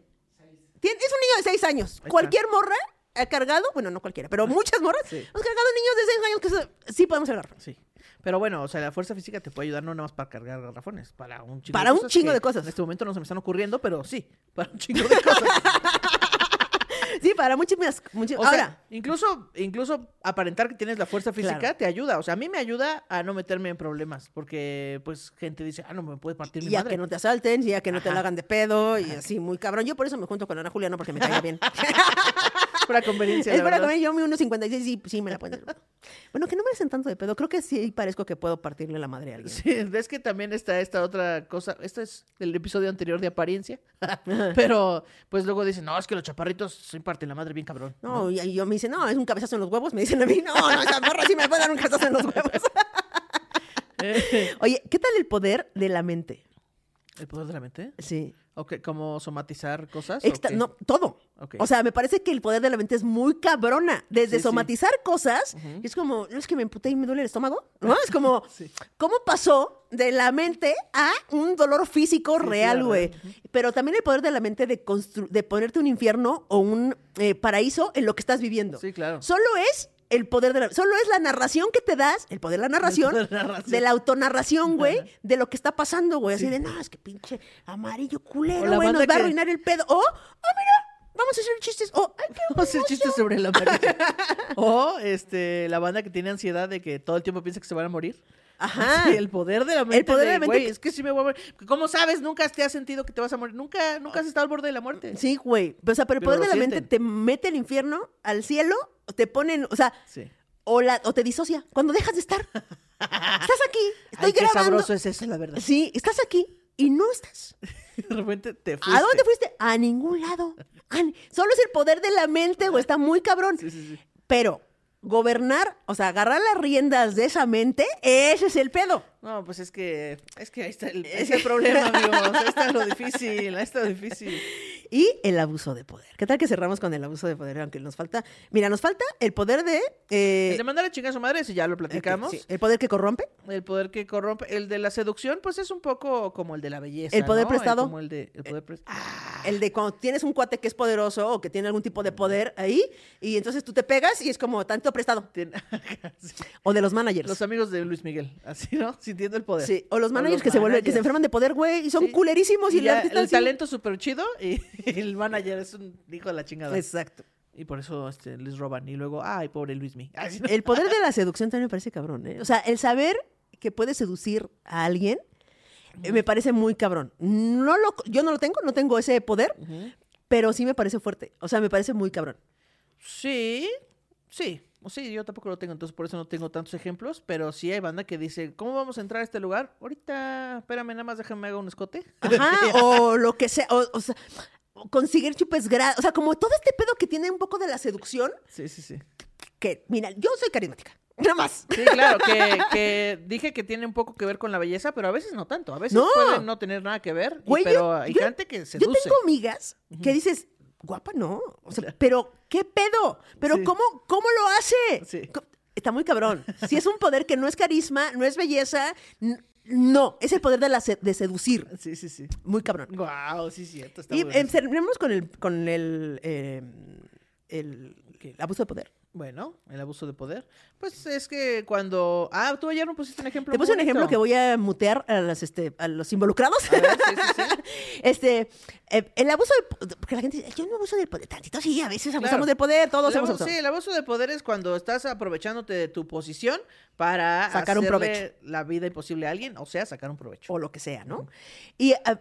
Tiene- Es un niño de 6 años. Cualquier morra ha cargado, bueno, no cualquiera, pero muchas morras, Sí. hemos cargado niños de 6 años que sí podemos cargar. Sí. Pero bueno, o sea, la fuerza física te puede ayudar no nada más para cargar garrafones, para un chingo Para de un cosas. chingo que de cosas. En este momento no se me están ocurriendo, pero sí, para un chingo de cosas. Sí, para muchas, muchas. Ahora, sea, incluso, incluso aparentar que tienes la fuerza física Claro. te ayuda. O sea, a mí me ayuda a no meterme en problemas, porque pues gente dice, ah, no me puede partir mi ya madre. que no te asalten, ya que no te la hagan de pedo y así, muy cabrón. Yo por eso me junto con Ana Juliana porque me cae bien. Pura conveniencia, es verdad. comer, yo mi 1.56 sí, sí me la pueden. Bueno, que no me hacen tanto de pedo. Creo que sí parezco que puedo partirle la madre a alguien. Sí, ves que también está esta otra cosa. Esto es del episodio anterior de apariencia. Pero pues luego dicen, no, es que los chaparritos se parten la madre bien cabrón. No, y y yo me dicen, no, es un cabezazo en los huevos. Me dicen a mí, no, no, esa morra sí me puede dar un cabezazo en los huevos. Oye, ¿qué tal el poder de la mente? ¿El poder de la mente? Sí. Ok, ¿cómo somatizar cosas? no, todo. O sea, me parece que el poder de la mente es muy cabrona. Desde Sí, sí. somatizar cosas, es como, no es que me emputé y me duele el estómago, ¿no? Es como, Sí. ¿cómo pasó de la mente a un dolor físico real, güey? Pero también el poder de la mente de, de ponerte un infierno o un eh, paraíso en lo que estás viviendo. Sí, claro. Solo es el poder de la... Solo es la narración que te das, el poder de la narración, de la narración. de la autonarración, güey, de lo que está pasando, güey. Así Sí. de, no, es que pinche amarillo culero, güey, nos va a arruinar el pedo. O, oh, mira, vamos a hacer chistes. O, ay, qué Vamos a hacer chistes sobre la mariachi. o este, la banda que tiene ansiedad de que todo el tiempo piensa que se van a morir. Ajá. Sí, el poder de la mente. El poder de la mente güey, que- es que sí me voy a morir. ¿Cómo sabes? Nunca te has sentido que te vas a morir. Nunca, nunca has estado al borde de la muerte. Sí, güey. O sea, pero el poder de la mente te mete al infierno, al cielo, te ponen, o sea, Sí. o, la, o te disocia. Cuando dejas de estar. estás aquí, estoy Ay, qué grabando. sabroso es eso, la verdad. Sí, estás aquí y no estás. De repente te fuiste. ¿A dónde fuiste? A ningún lado. A ni- Solo es el poder de la mente, güey. Está muy cabrón. Sí, sí, sí. Pero gobernar, o sea, agarrar las riendas de esa mente, ese es el pedo. No, pues es que, es que ahí está el, está el problema, amigos. Ahí está lo difícil, ahí está lo difícil. Y el abuso de poder. ¿Qué tal que cerramos con el abuso de poder? Aunque nos falta. Mira, nos falta el poder de. eh, El de mandar a chingar a su madre, si ya lo platicamos. sí, el poder que corrompe. El poder que corrompe. El de la seducción, pues es un poco como el de la belleza. ¿El poder ¿no? prestado? Como el de el poder pres- Ah, El de cuando tienes un cuate que es poderoso o que tiene algún tipo de poder ahí, y entonces tú te pegas y es como tanto prestado. Sí. O de los managers. Los amigos de Luis Miguel, así, ¿no? Sintiendo el poder. Sí, o los managers los que se vuelven, que se enferman de poder, güey, y son Sí. culerísimos y, Y ya, el talento súper chido y el manager es un hijo de la chingada. Exacto. Y por eso este, les roban. Y luego, ay, pobre Luis Miguel. Ay, sí, no. El poder de la seducción también me parece cabrón, ¿eh? O sea, el saber que puedes seducir a alguien eh, me parece muy cabrón. No lo, yo no lo tengo, no tengo ese poder, pero sí me parece fuerte. O sea, me parece muy cabrón. Sí, sí. O sí, yo tampoco lo tengo, entonces por eso no tengo tantos ejemplos, pero sí hay banda que dice, ¿cómo vamos a entrar a este lugar? Ahorita, espérame, nada más déjame haga un escote. Ajá, o lo que sea, o, o sea, conseguir chupes gratis. O sea, como todo este pedo que tiene un poco de la seducción, Sí, sí, sí. que, mira, yo soy carismática. Nada más. Sí, claro, que, que dije que tiene un poco que ver con la belleza, pero a veces no tanto. A veces No. puede no tener nada que ver, y- Güey, yo- pero hay yo- gente que Yo seduce. tengo amigas que dices, guapa no. O sea, pero, ¿qué pedo? Pero, Sí. ¿cómo, ¿cómo lo hace? Sí. Está muy cabrón. Si es un poder que no es carisma, no es belleza, no. Es el poder de, la se- de seducir. Sí, sí, sí. Muy cabrón. Wow, sí, cierto. Está Y terminemos con el, con el, eh, el, abuso de poder. Bueno, el abuso de poder. Pues es que cuando. Ah, tú ayer no pusiste un ejemplo. Te puse un ejemplo que voy a mutear a, las, este, a los involucrados. A ver, sí, sí, sí. Este, eh, el abuso de po- porque la gente dice, yo no abuso del poder, tantito sí, a veces abusamos Claro. del poder, todos abusado. sí, el abuso de poder es cuando estás aprovechándote de tu posición para Sacar un provecho. la vida imposible a alguien, o sea, sacar un provecho. o lo que sea, ¿no? Y ah,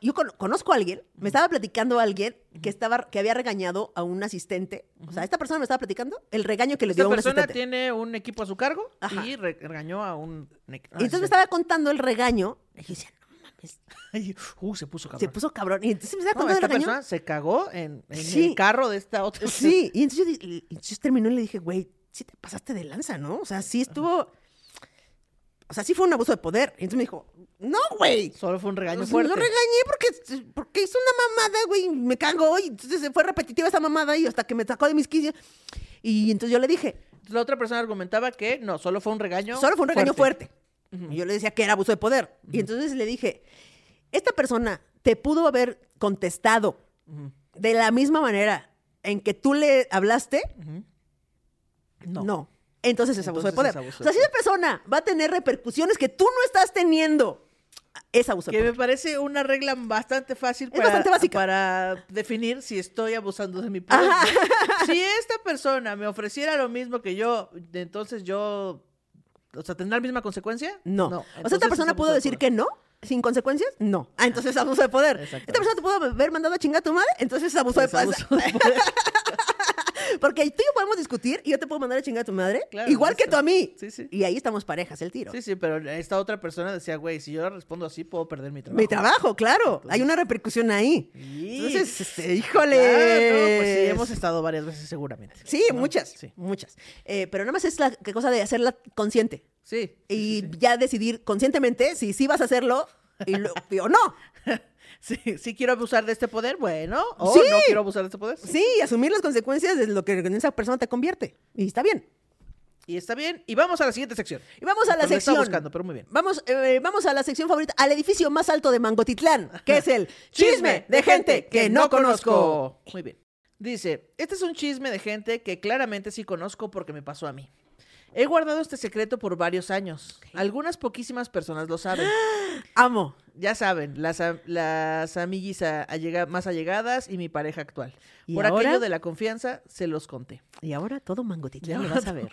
yo con- conozco a alguien, me estaba platicando a alguien que estaba que había regañado a un asistente. O sea, esta persona me estaba platicando el regaño que le Esta dio a un persona asistente. tiene un equipo a su cargo Ajá. y re- regañó a un. Y entonces me estaba contando el regaño. Y yo decía, no mames, Ay, uh, se puso cabrón. se puso cabrón. Y entonces me estaba No, contando esta el regaño. persona se cagó en, en Sí. el carro de esta otra. Sí, y entonces yo, y entonces terminó y le dije, güey, sí te pasaste de lanza, ¿no? O sea, sí estuvo. O sea, sí fue un abuso de poder. Y entonces me dijo, no, güey. Solo fue un regaño Pues, fuerte. Lo regañé porque, porque hizo una mamada, güey, me cagó y entonces se fue repetitiva esa mamada y hasta que me sacó de mis quince. Y entonces yo le dije, La otra persona argumentaba que no, solo fue un regaño. solo fue un regaño fuerte. Y yo le decía que era abuso de poder. Y entonces le dije, esta persona te pudo haber contestado de la misma manera en que tú le hablaste. ujú. No. Entonces es abuso de poder. abuso o sea, si esa persona va a tener repercusiones que tú no estás teniendo, es abuso de Que me parece una regla bastante fácil para, bastante básica. para definir si estoy abusando de mi poder. Ajá. Si esta persona me ofreciera lo mismo que yo, entonces yo. O sea, ¿tendrá la misma consecuencia? No. o sea, esta es persona pudo de decir que no, sin consecuencias, no. Ah, entonces es abuso de poder. Esta persona te pudo haber mandado a chingar a tu madre, entonces es abuso de abuso de poder. Porque tú y yo podemos discutir y yo te puedo mandar a chingar a tu madre, Claro, igual que tú a mí. Sí, sí. Y ahí estamos parejas, el tiro. Sí, sí, pero esta otra persona decía, güey, si yo respondo así, puedo perder mi trabajo. Mi trabajo, claro. Hay una repercusión ahí. Entonces, este, híjole. Claro, no, pues sí, hemos estado varias veces seguramente. Sí, ¿no? muchas, Sí, muchas. Eh, pero nada más es la cosa de hacerla consciente sí. y ya decidir conscientemente si sí vas a hacerlo y lo- o no. Sí, sí quiero abusar de este poder, bueno, o Sí. no quiero abusar de este poder. Sí, y asumir las consecuencias de lo que en esa persona te convierte. Y está bien. Y está bien. Y vamos a la siguiente sección. Y vamos a la Lo estaba sección. buscando, pero muy bien. Vamos, eh, vamos a la sección favorita, al edificio más alto de Mangotitlán, que es el chisme de gente que no conozco. Muy bien. Dice, este es un chisme de gente que claramente sí conozco porque me pasó a mí. He guardado este secreto por varios años. Algunas poquísimas personas lo saben. Amo. Ya saben, las, las amiguis a- allega- más allegadas y mi pareja actual. ¿Y Por ahora? aquello de la confianza, se los conté. Y ahora todo Ya Mangotitlán lo vas a ver.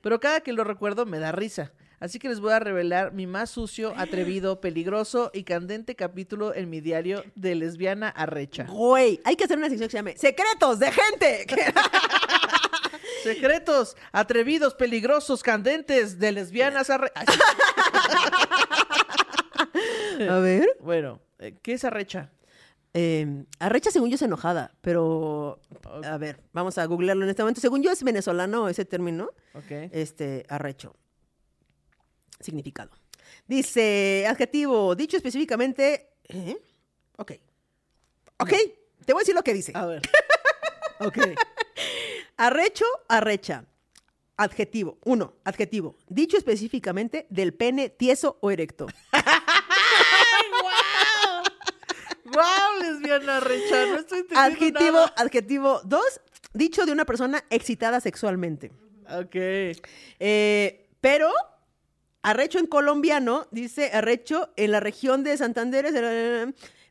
Pero cada que lo recuerdo me da risa. Así que les voy a revelar mi más sucio, atrevido, peligroso y candente capítulo en mi diario de lesbiana arrecha. Güey, hay que hacer una sección que se llame Secretos de gente. Secretos, atrevidos, peligrosos, candentes de lesbianas arrecha. A ver. Bueno, eh, ¿qué es arrecha? Eh, arrecha, según yo, es enojada, pero a ver, vamos a googlearlo en este momento. Según yo, es venezolano ese término, Ok. este, arrecho. Significado. Dice, adjetivo, dicho específicamente. ¿eh? Ok. Ok, te voy a decir lo que dice. A ver. Ok. Arrecho, arrecha. Adjetivo. Uno, adjetivo. Dicho específicamente del pene tieso o erecto. ¡Wow, lesbiana arrecha! No estoy entendiendo Adjetivo, nada. adjetivo. Dos, dicho de una persona excitada sexualmente. Ok. Eh, pero arrecho en colombiano, dice arrecho en la región de Santander,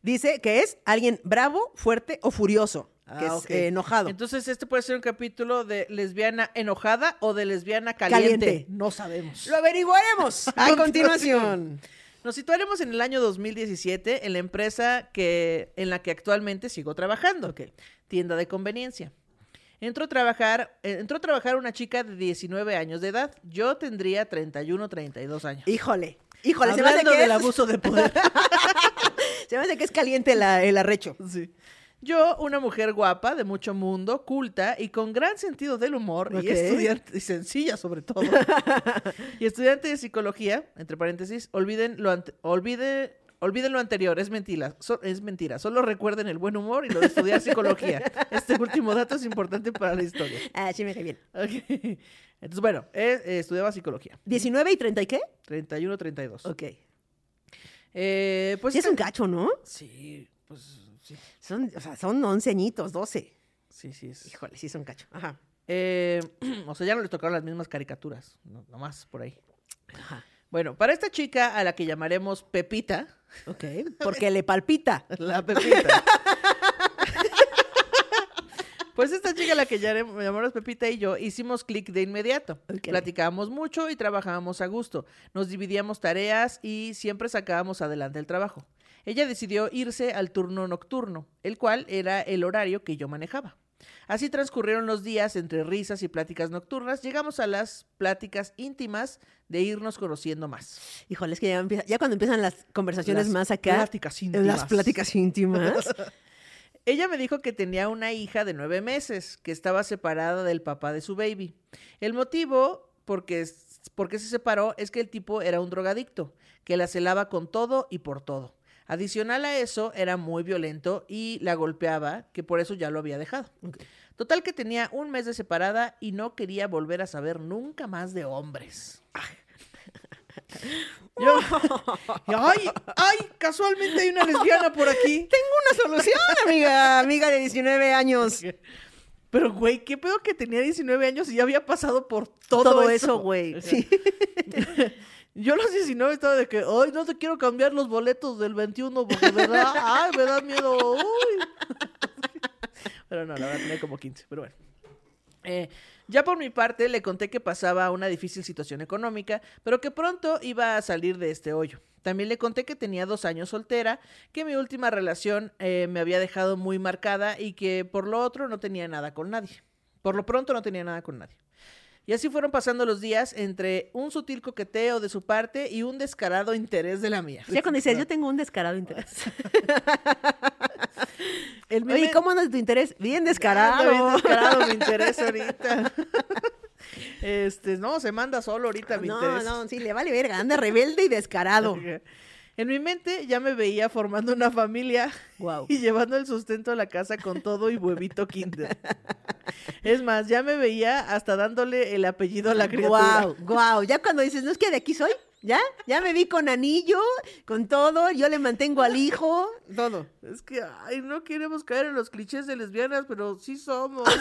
dice que es alguien bravo, fuerte o furioso, que Ah, es ok. eh, enojado. Entonces, este puede ser un capítulo de lesbiana enojada o de lesbiana caliente. Caliente. No sabemos. Lo averiguaremos a continuación. Nos situaremos en el año 2017 en la empresa que, en la que actualmente sigo trabajando, tienda de conveniencia. Entró a, trabajar, eh, entró a trabajar una chica de 19 años de edad. Yo tendría 31, 32 años. Híjole, híjole, se me, hace Hablando que del es, abuso de poder. se me hace que es caliente la- el arrecho. Sí. Yo, una mujer guapa, de mucho mundo, culta y con gran sentido del humor, y estudiante, y sencilla sobre todo, y estudiante de psicología, entre paréntesis, olviden lo, ante- olvide- olviden lo anterior, es mentira, so- es mentira, solo recuerden el buen humor y lo de estudiar psicología. Este último dato es importante para la historia. Ah, sí me cae bien. Entonces, bueno, eh, eh, estudiaba psicología, 19 y 30 y qué? 31, 32. Ok. Eh, pues Sí es un cacho, ¿no? Sí, pues sí, Son, o sea, son 11 añitos, 12. sí, sí. Es... Híjole, sí es un cacho. Ajá. Eh, o sea, ya no les tocaron las mismas caricaturas, no, nomás por ahí. Ajá. Bueno, para esta chica a la que llamaremos Pepita, Ok. Porque le palpita. la Pepita. pues esta chica a la que llare- llamamos Pepita y yo hicimos clic de inmediato. Ok. Platicábamos mucho y trabajábamos a gusto. Nos dividíamos tareas y siempre sacábamos adelante el trabajo. Ella decidió irse al turno nocturno, el cual era el horario que yo manejaba. Así transcurrieron los días entre risas y pláticas nocturnas. Llegamos a las pláticas íntimas de irnos conociendo más. Híjole, es que ya, empieza- ya cuando empiezan las conversaciones Las más acá. pláticas eh, íntimas. Las pláticas íntimas. Ella me dijo que tenía una hija de nueve meses, que estaba separada del papá de su baby. El motivo por qué porque se separó es que el tipo era un drogadicto, que la celaba con todo y por todo. Adicional a eso, era muy violento y la golpeaba, que por eso ya lo había dejado. Total que tenía un mes de separada y no quería volver a saber nunca más de hombres. Yo- ay, ay, casualmente hay una lesbiana por aquí. Una solución, amiga. Amiga de 19 años. Pero, güey, ¿qué pedo que tenía 19 años y ya había pasado por todo, Todo, eso? eso, güey. Sí. Yo a los 19 estaba de que, ay, no te quiero cambiar los boletos del 21 porque me da, ay, me da miedo. uy". Pero no, la verdad tenía como 15, pero bueno. Eh, ya por mi parte le conté que pasaba una difícil situación económica, pero que pronto iba a salir de este hoyo. También le conté que tenía dos años soltera, que mi última relación eh, me había dejado muy marcada y que por lo otro no tenía nada con nadie. Por lo pronto no tenía nada con nadie. Y así fueron pasando los días entre un sutil coqueteo de su parte y un descarado interés de la mía. Ya cuando dices, yo tengo un descarado interés. El Oye, ¿cómo andas de tu interés? Bien descarado. bien descarado mi interés ahorita. Este, no, se manda solo ahorita mi no, interés. no, sí, le vale verga. Anda rebelde y descarado. En mi mente ya me veía formando una familia Wow. y llevando el sustento a la casa con todo y huevito kinder. Es más, ya me veía hasta dándole el apellido a la criatura. Wow, wow. Ya cuando dices, no es que de aquí soy, ¿ya? Ya me vi con anillo, con todo, yo le mantengo al hijo, todo. Es que, ay, no queremos caer en los clichés de lesbianas, pero sí somos.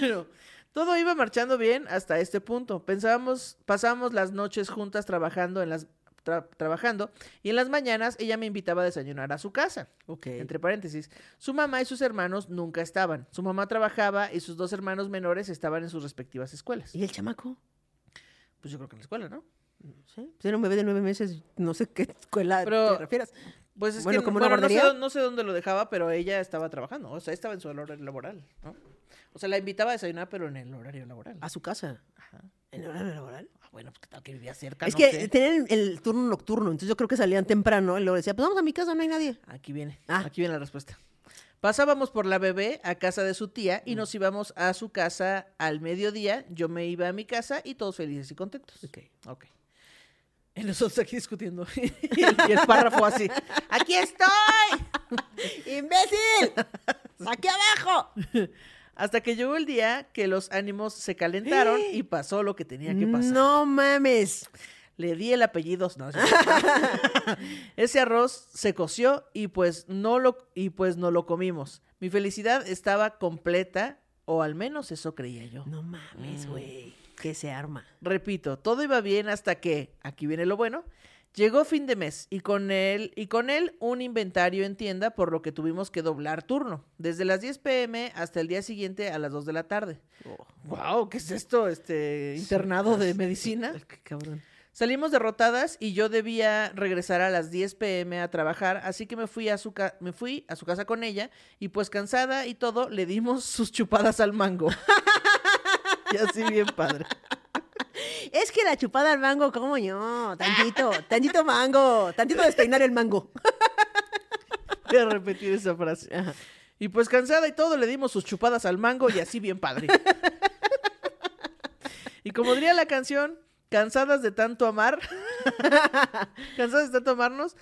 Pero todo iba marchando bien hasta este punto. Pensábamos, pasábamos las noches juntas trabajando en las tra- trabajando y en las mañanas ella me invitaba a desayunar a su casa. Ok. Entre paréntesis, su mamá y sus hermanos nunca estaban. Su mamá trabajaba y sus dos hermanos menores estaban en sus respectivas escuelas. ¿Y el chamaco? Pues yo creo que en la escuela, ¿no? Sí. Pues era un bebé de nueve meses, no sé qué escuela Pero- te refieras. Pues es Bueno, que como bueno, no, sé, no sé dónde lo dejaba, pero ella estaba trabajando. O sea, estaba en su horario laboral, ¿no? O sea, la invitaba a desayunar, pero en el horario laboral. A su casa. Ajá. ¿En el horario laboral? Ah, bueno, pues tal que vivía cerca, Es no que sé. tenían el turno nocturno, entonces yo creo que salían temprano y luego decía, pues vamos a mi casa, no hay nadie. Aquí viene. Ah. Aquí viene la respuesta. Pasábamos por la bebé a casa de su tía y nos íbamos a su casa al mediodía. Yo me iba a mi casa y todos felices y contentos. Ok. Ok. Y nosotros aquí discutiendo. y, el, y el párrafo así. ¡Aquí estoy! ¡Imbécil! ¡Aquí abajo! Hasta que llegó el día que los ánimos se calentaron y pasó lo que tenía que pasar. No mames. Le di el apellido. No, sí. Ese arroz se coció y pues no lo y pues no lo comimos. Mi felicidad estaba completa o al menos eso creía yo. No mames, güey. Que se arma. Repito, todo iba bien hasta que, aquí viene lo bueno, llegó fin de mes y con él y con él un inventario en tienda por lo que tuvimos que doblar turno, desde las 10 pm hasta el día siguiente a las 2 de la tarde. Wow, ¿qué es esto? Este internado de medicina. Qué cabrón. Salimos derrotadas y yo debía regresar a las 10 pm a trabajar, así que me fui a su ca- me fui a su casa con ella y pues cansada y todo le dimos sus chupadas al mango. y así bien padre. Es que la chupada al mango, como yo. Tantito, tantito mango. Tantito despeinar el mango. Voy a repetir esa frase. Y pues cansada y todo le dimos sus chupadas al mango y así bien padre. y como diría la canción, cansadas de tanto amar, cansadas de tanto amarnos,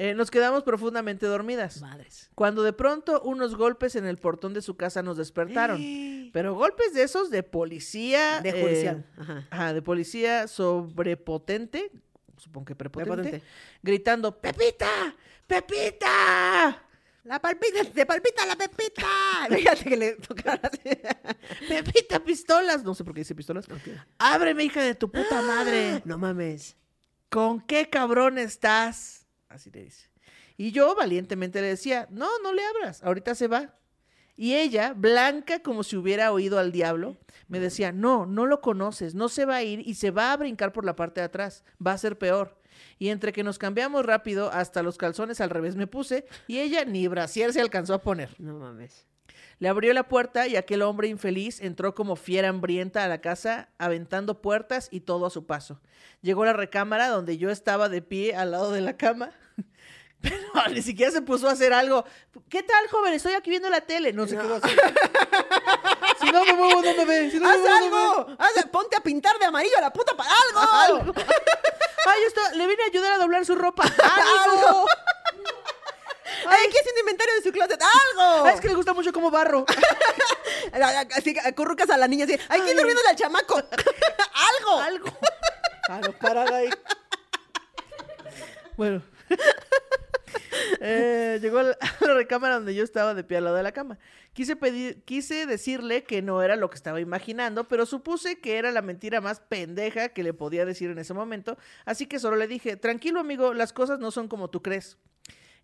eh, nos quedamos profundamente dormidas. Madres. Cuando de pronto unos golpes en el portón de su casa nos despertaron. Pero golpes de esos de policía. De eh, judicial. Ajá. ajá, de policía sobrepotente. Supongo que prepotente. Prepotente. Gritando: ¡Pepita! ¡Pepita! La palpita, te palpita la pepita. Fíjate que le tocaron así. ¡Pepita, pistolas! No sé por qué dice pistolas. ¡Ábreme, hija de tu puta madre! No mames. ¿Con qué cabrón estás? Así le dice. Y yo valientemente le decía, no, no le abras, ahorita se va. Y ella, blanca como si hubiera oído al diablo, me decía, no, no lo conoces, no se va a ir y se va a brincar por la parte de atrás, va a ser peor. Y entre que nos cambiamos rápido, hasta los calzones al revés me puse, y ella ni brasier se alcanzó a poner. No mames. Le abrió la puerta y aquel hombre infeliz entró como fiera hambrienta a la casa, aventando puertas y todo a su paso. Llegó a la recámara donde yo estaba de pie al lado de la cama. Pero ni siquiera se puso a hacer algo. ¿Qué tal, joven? Estoy aquí viendo la tele. No sé qué va a hacer. si no me muevo, no me ve. Si no me ¡Haz no me algo! Haz- ponte a pintar de amarillo a la puta para algo. Algo. Ay, esto, le vine a ayudar a doblar su ropa. ¡Algo! Ay, aquí haciendo inventario de su closet. ¡Algo! Ay, es que le gusta mucho como barro. Así acurrucas a la niña así. ¡Ay, ¿quién durmiendo al chamaco? ¡Algo! Algo. Claro, parada ahí. Bueno. Eh, llegó a la, a la recámara donde yo estaba de pie al lado de la cama. Quise pedir, quise decirle que no era lo que estaba imaginando, pero supuse que era la mentira más pendeja que le podía decir en ese momento, así que solo le dije, tranquilo amigo, las cosas no son como tú crees.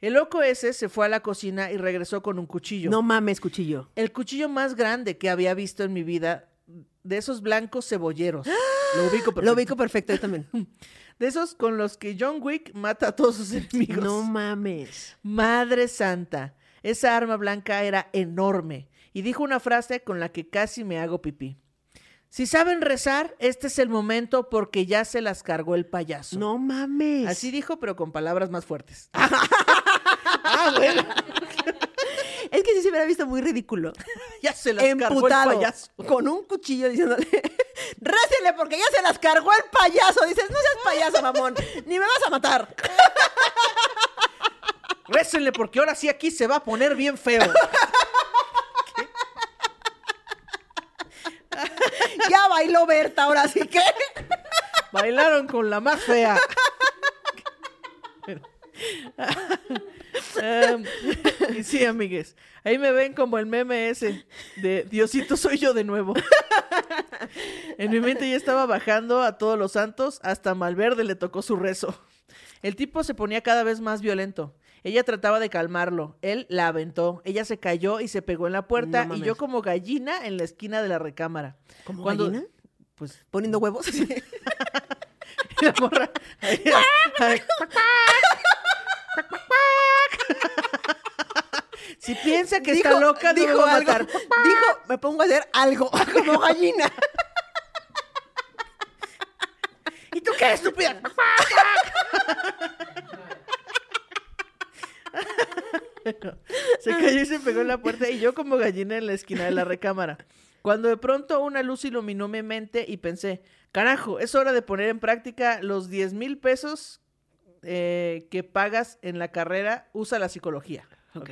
El loco ese se fue a la cocina y regresó con un cuchillo. No mames, cuchillo. El cuchillo más grande que había visto en mi vida, de esos blancos cebolleros. Lo ubico Lo perfecto. ubico perfecto, yo también. De esos con los que John Wick mata a todos sus enemigos. No mames. Madre santa, esa arma blanca era enorme y dijo una frase con la que casi me hago pipí. Si saben rezar, este es el momento porque ya se las cargó el payaso. No mames. Así dijo, pero con palabras más fuertes. ah, bueno. Es que sí se hubiera visto muy ridículo. Ya se las cargó el Emputado. payaso. Con un cuchillo diciéndole. Récele porque ya se las cargó el payaso. Dices, no seas payaso, mamón. Ni me vas a matar. Récenle porque ahora sí aquí se va a poner bien feo. Ya bailó Berta, ahora sí que. Bailaron con la más fea. Em, y sí, amigues. Ahí me ven como el meme ese de Diosito soy yo de nuevo. En mi mente ya estaba bajando a todos los santos, hasta Malverde le tocó su rezo. El tipo se ponía cada vez más violento. Ella trataba de calmarlo. Él la aventó. Ella se cayó y se pegó en la puerta. No y yo como gallina en la esquina de la recámara. ¿Como Cuando- gallina? Pues ¿Poniendo huevos? la morra. ahí- ahí- Si piensa que está loca, dijo algo. matar. Dijo, me pongo a hacer algo como gallina. ¿Y tú qué, estúpida? se cayó y se pegó en la puerta y yo como gallina en la esquina de la recámara. Cuando de pronto una luz iluminó mi mente y pensé, carajo, es hora de poner en práctica los 10 mil pesos eh, que pagas en la carrera, usa la psicología. Ok.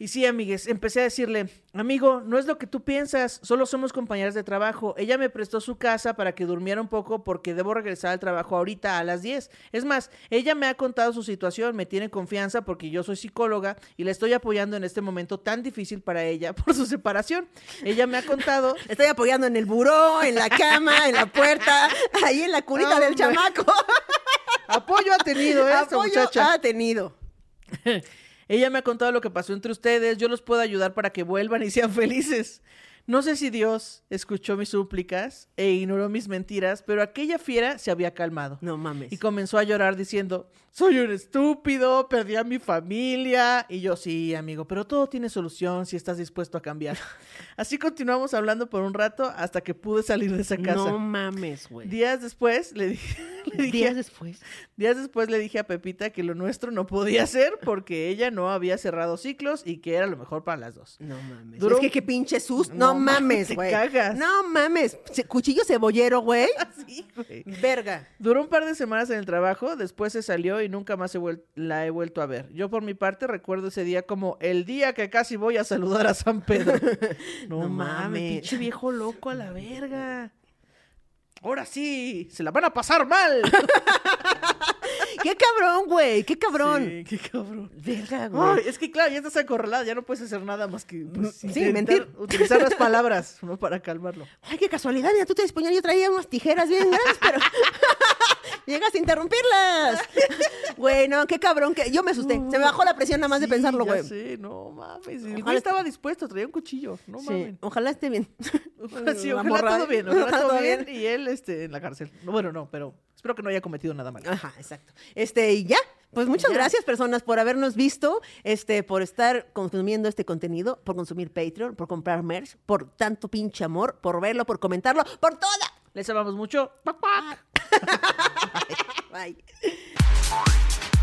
Y sí, amigues, empecé a decirle, amigo, no es lo que tú piensas, solo somos compañeras de trabajo. Ella me prestó su casa para que durmiera un poco porque debo regresar al trabajo ahorita a las 10. Es más, ella me ha contado su situación, me tiene confianza porque yo soy psicóloga y la estoy apoyando en este momento tan difícil para ella por su separación. Ella me ha contado... Estoy apoyando en el buró, en la cama, en la puerta, ahí en la curita del Hombre. chamaco. Apoyo ha tenido esta Apoyo muchacha. ha tenido. Ella me ha contado lo que pasó entre ustedes. Yo los puedo ayudar para que vuelvan y sean felices. No sé si Dios escuchó mis súplicas e ignoró mis mentiras, pero aquella fiera se había calmado. No mames. Y comenzó a llorar diciendo, soy un estúpido, perdí a mi familia. Y yo, sí, amigo, pero todo tiene solución si estás dispuesto a cambiar. Así continuamos hablando por un rato hasta que pude salir de esa casa. No mames, güey. Días después le dije, le dije Días después. Días después le dije a Pepita que lo nuestro no podía ser porque ella no había cerrado ciclos y que era lo mejor para las dos. No mames. Duró Es que qué pinche susto. No No, mames, güey. cagas. No mames. Cuchillo cebollero, güey. Sí, güey. Verga. Duró un par de semanas en el trabajo, después se salió y nunca más he la he vuelto a ver. Yo por mi parte recuerdo ese día como el día que casi voy a saludar a San Pedro. No, No mames, pinche viejo loco a la verga. Ahora sí, se la van a pasar mal. Qué cabrón, güey. Qué cabrón. Sí, qué cabrón. Verga, güey. Ay, es que claro, ya estás acorralada, ya no puedes hacer nada más que pues, Sí, intentar mentir. utilizar las palabras ¿no? para calmarlo. Ay, qué casualidad. Mira, tú te disponías. Yo traía unas tijeras bien grandes, pero llegas a interrumpirlas. Güey, no, qué cabrón. Que... Yo me asusté. Se me bajó la presión nada más de Sí, pensarlo, güey. sé, no mames. El güey est- estaba dispuesto, traía un cuchillo. No Sí, mames. ojalá esté bien. Sí, ojalá morra, todo bien, ojalá, Ojalá todo bien. Y él este, en la cárcel. No, Bueno, no, pero espero que no haya cometido nada malo. Ajá, exacto. Este, y ya. Pues muchas gracias, personas, por habernos visto, este, por estar consumiendo este contenido, por consumir Patreon, por comprar merch, por tanto pinche amor, por verlo, por comentarlo, por toda. Les amamos mucho. ¡Pac, pac! Bye. Bye.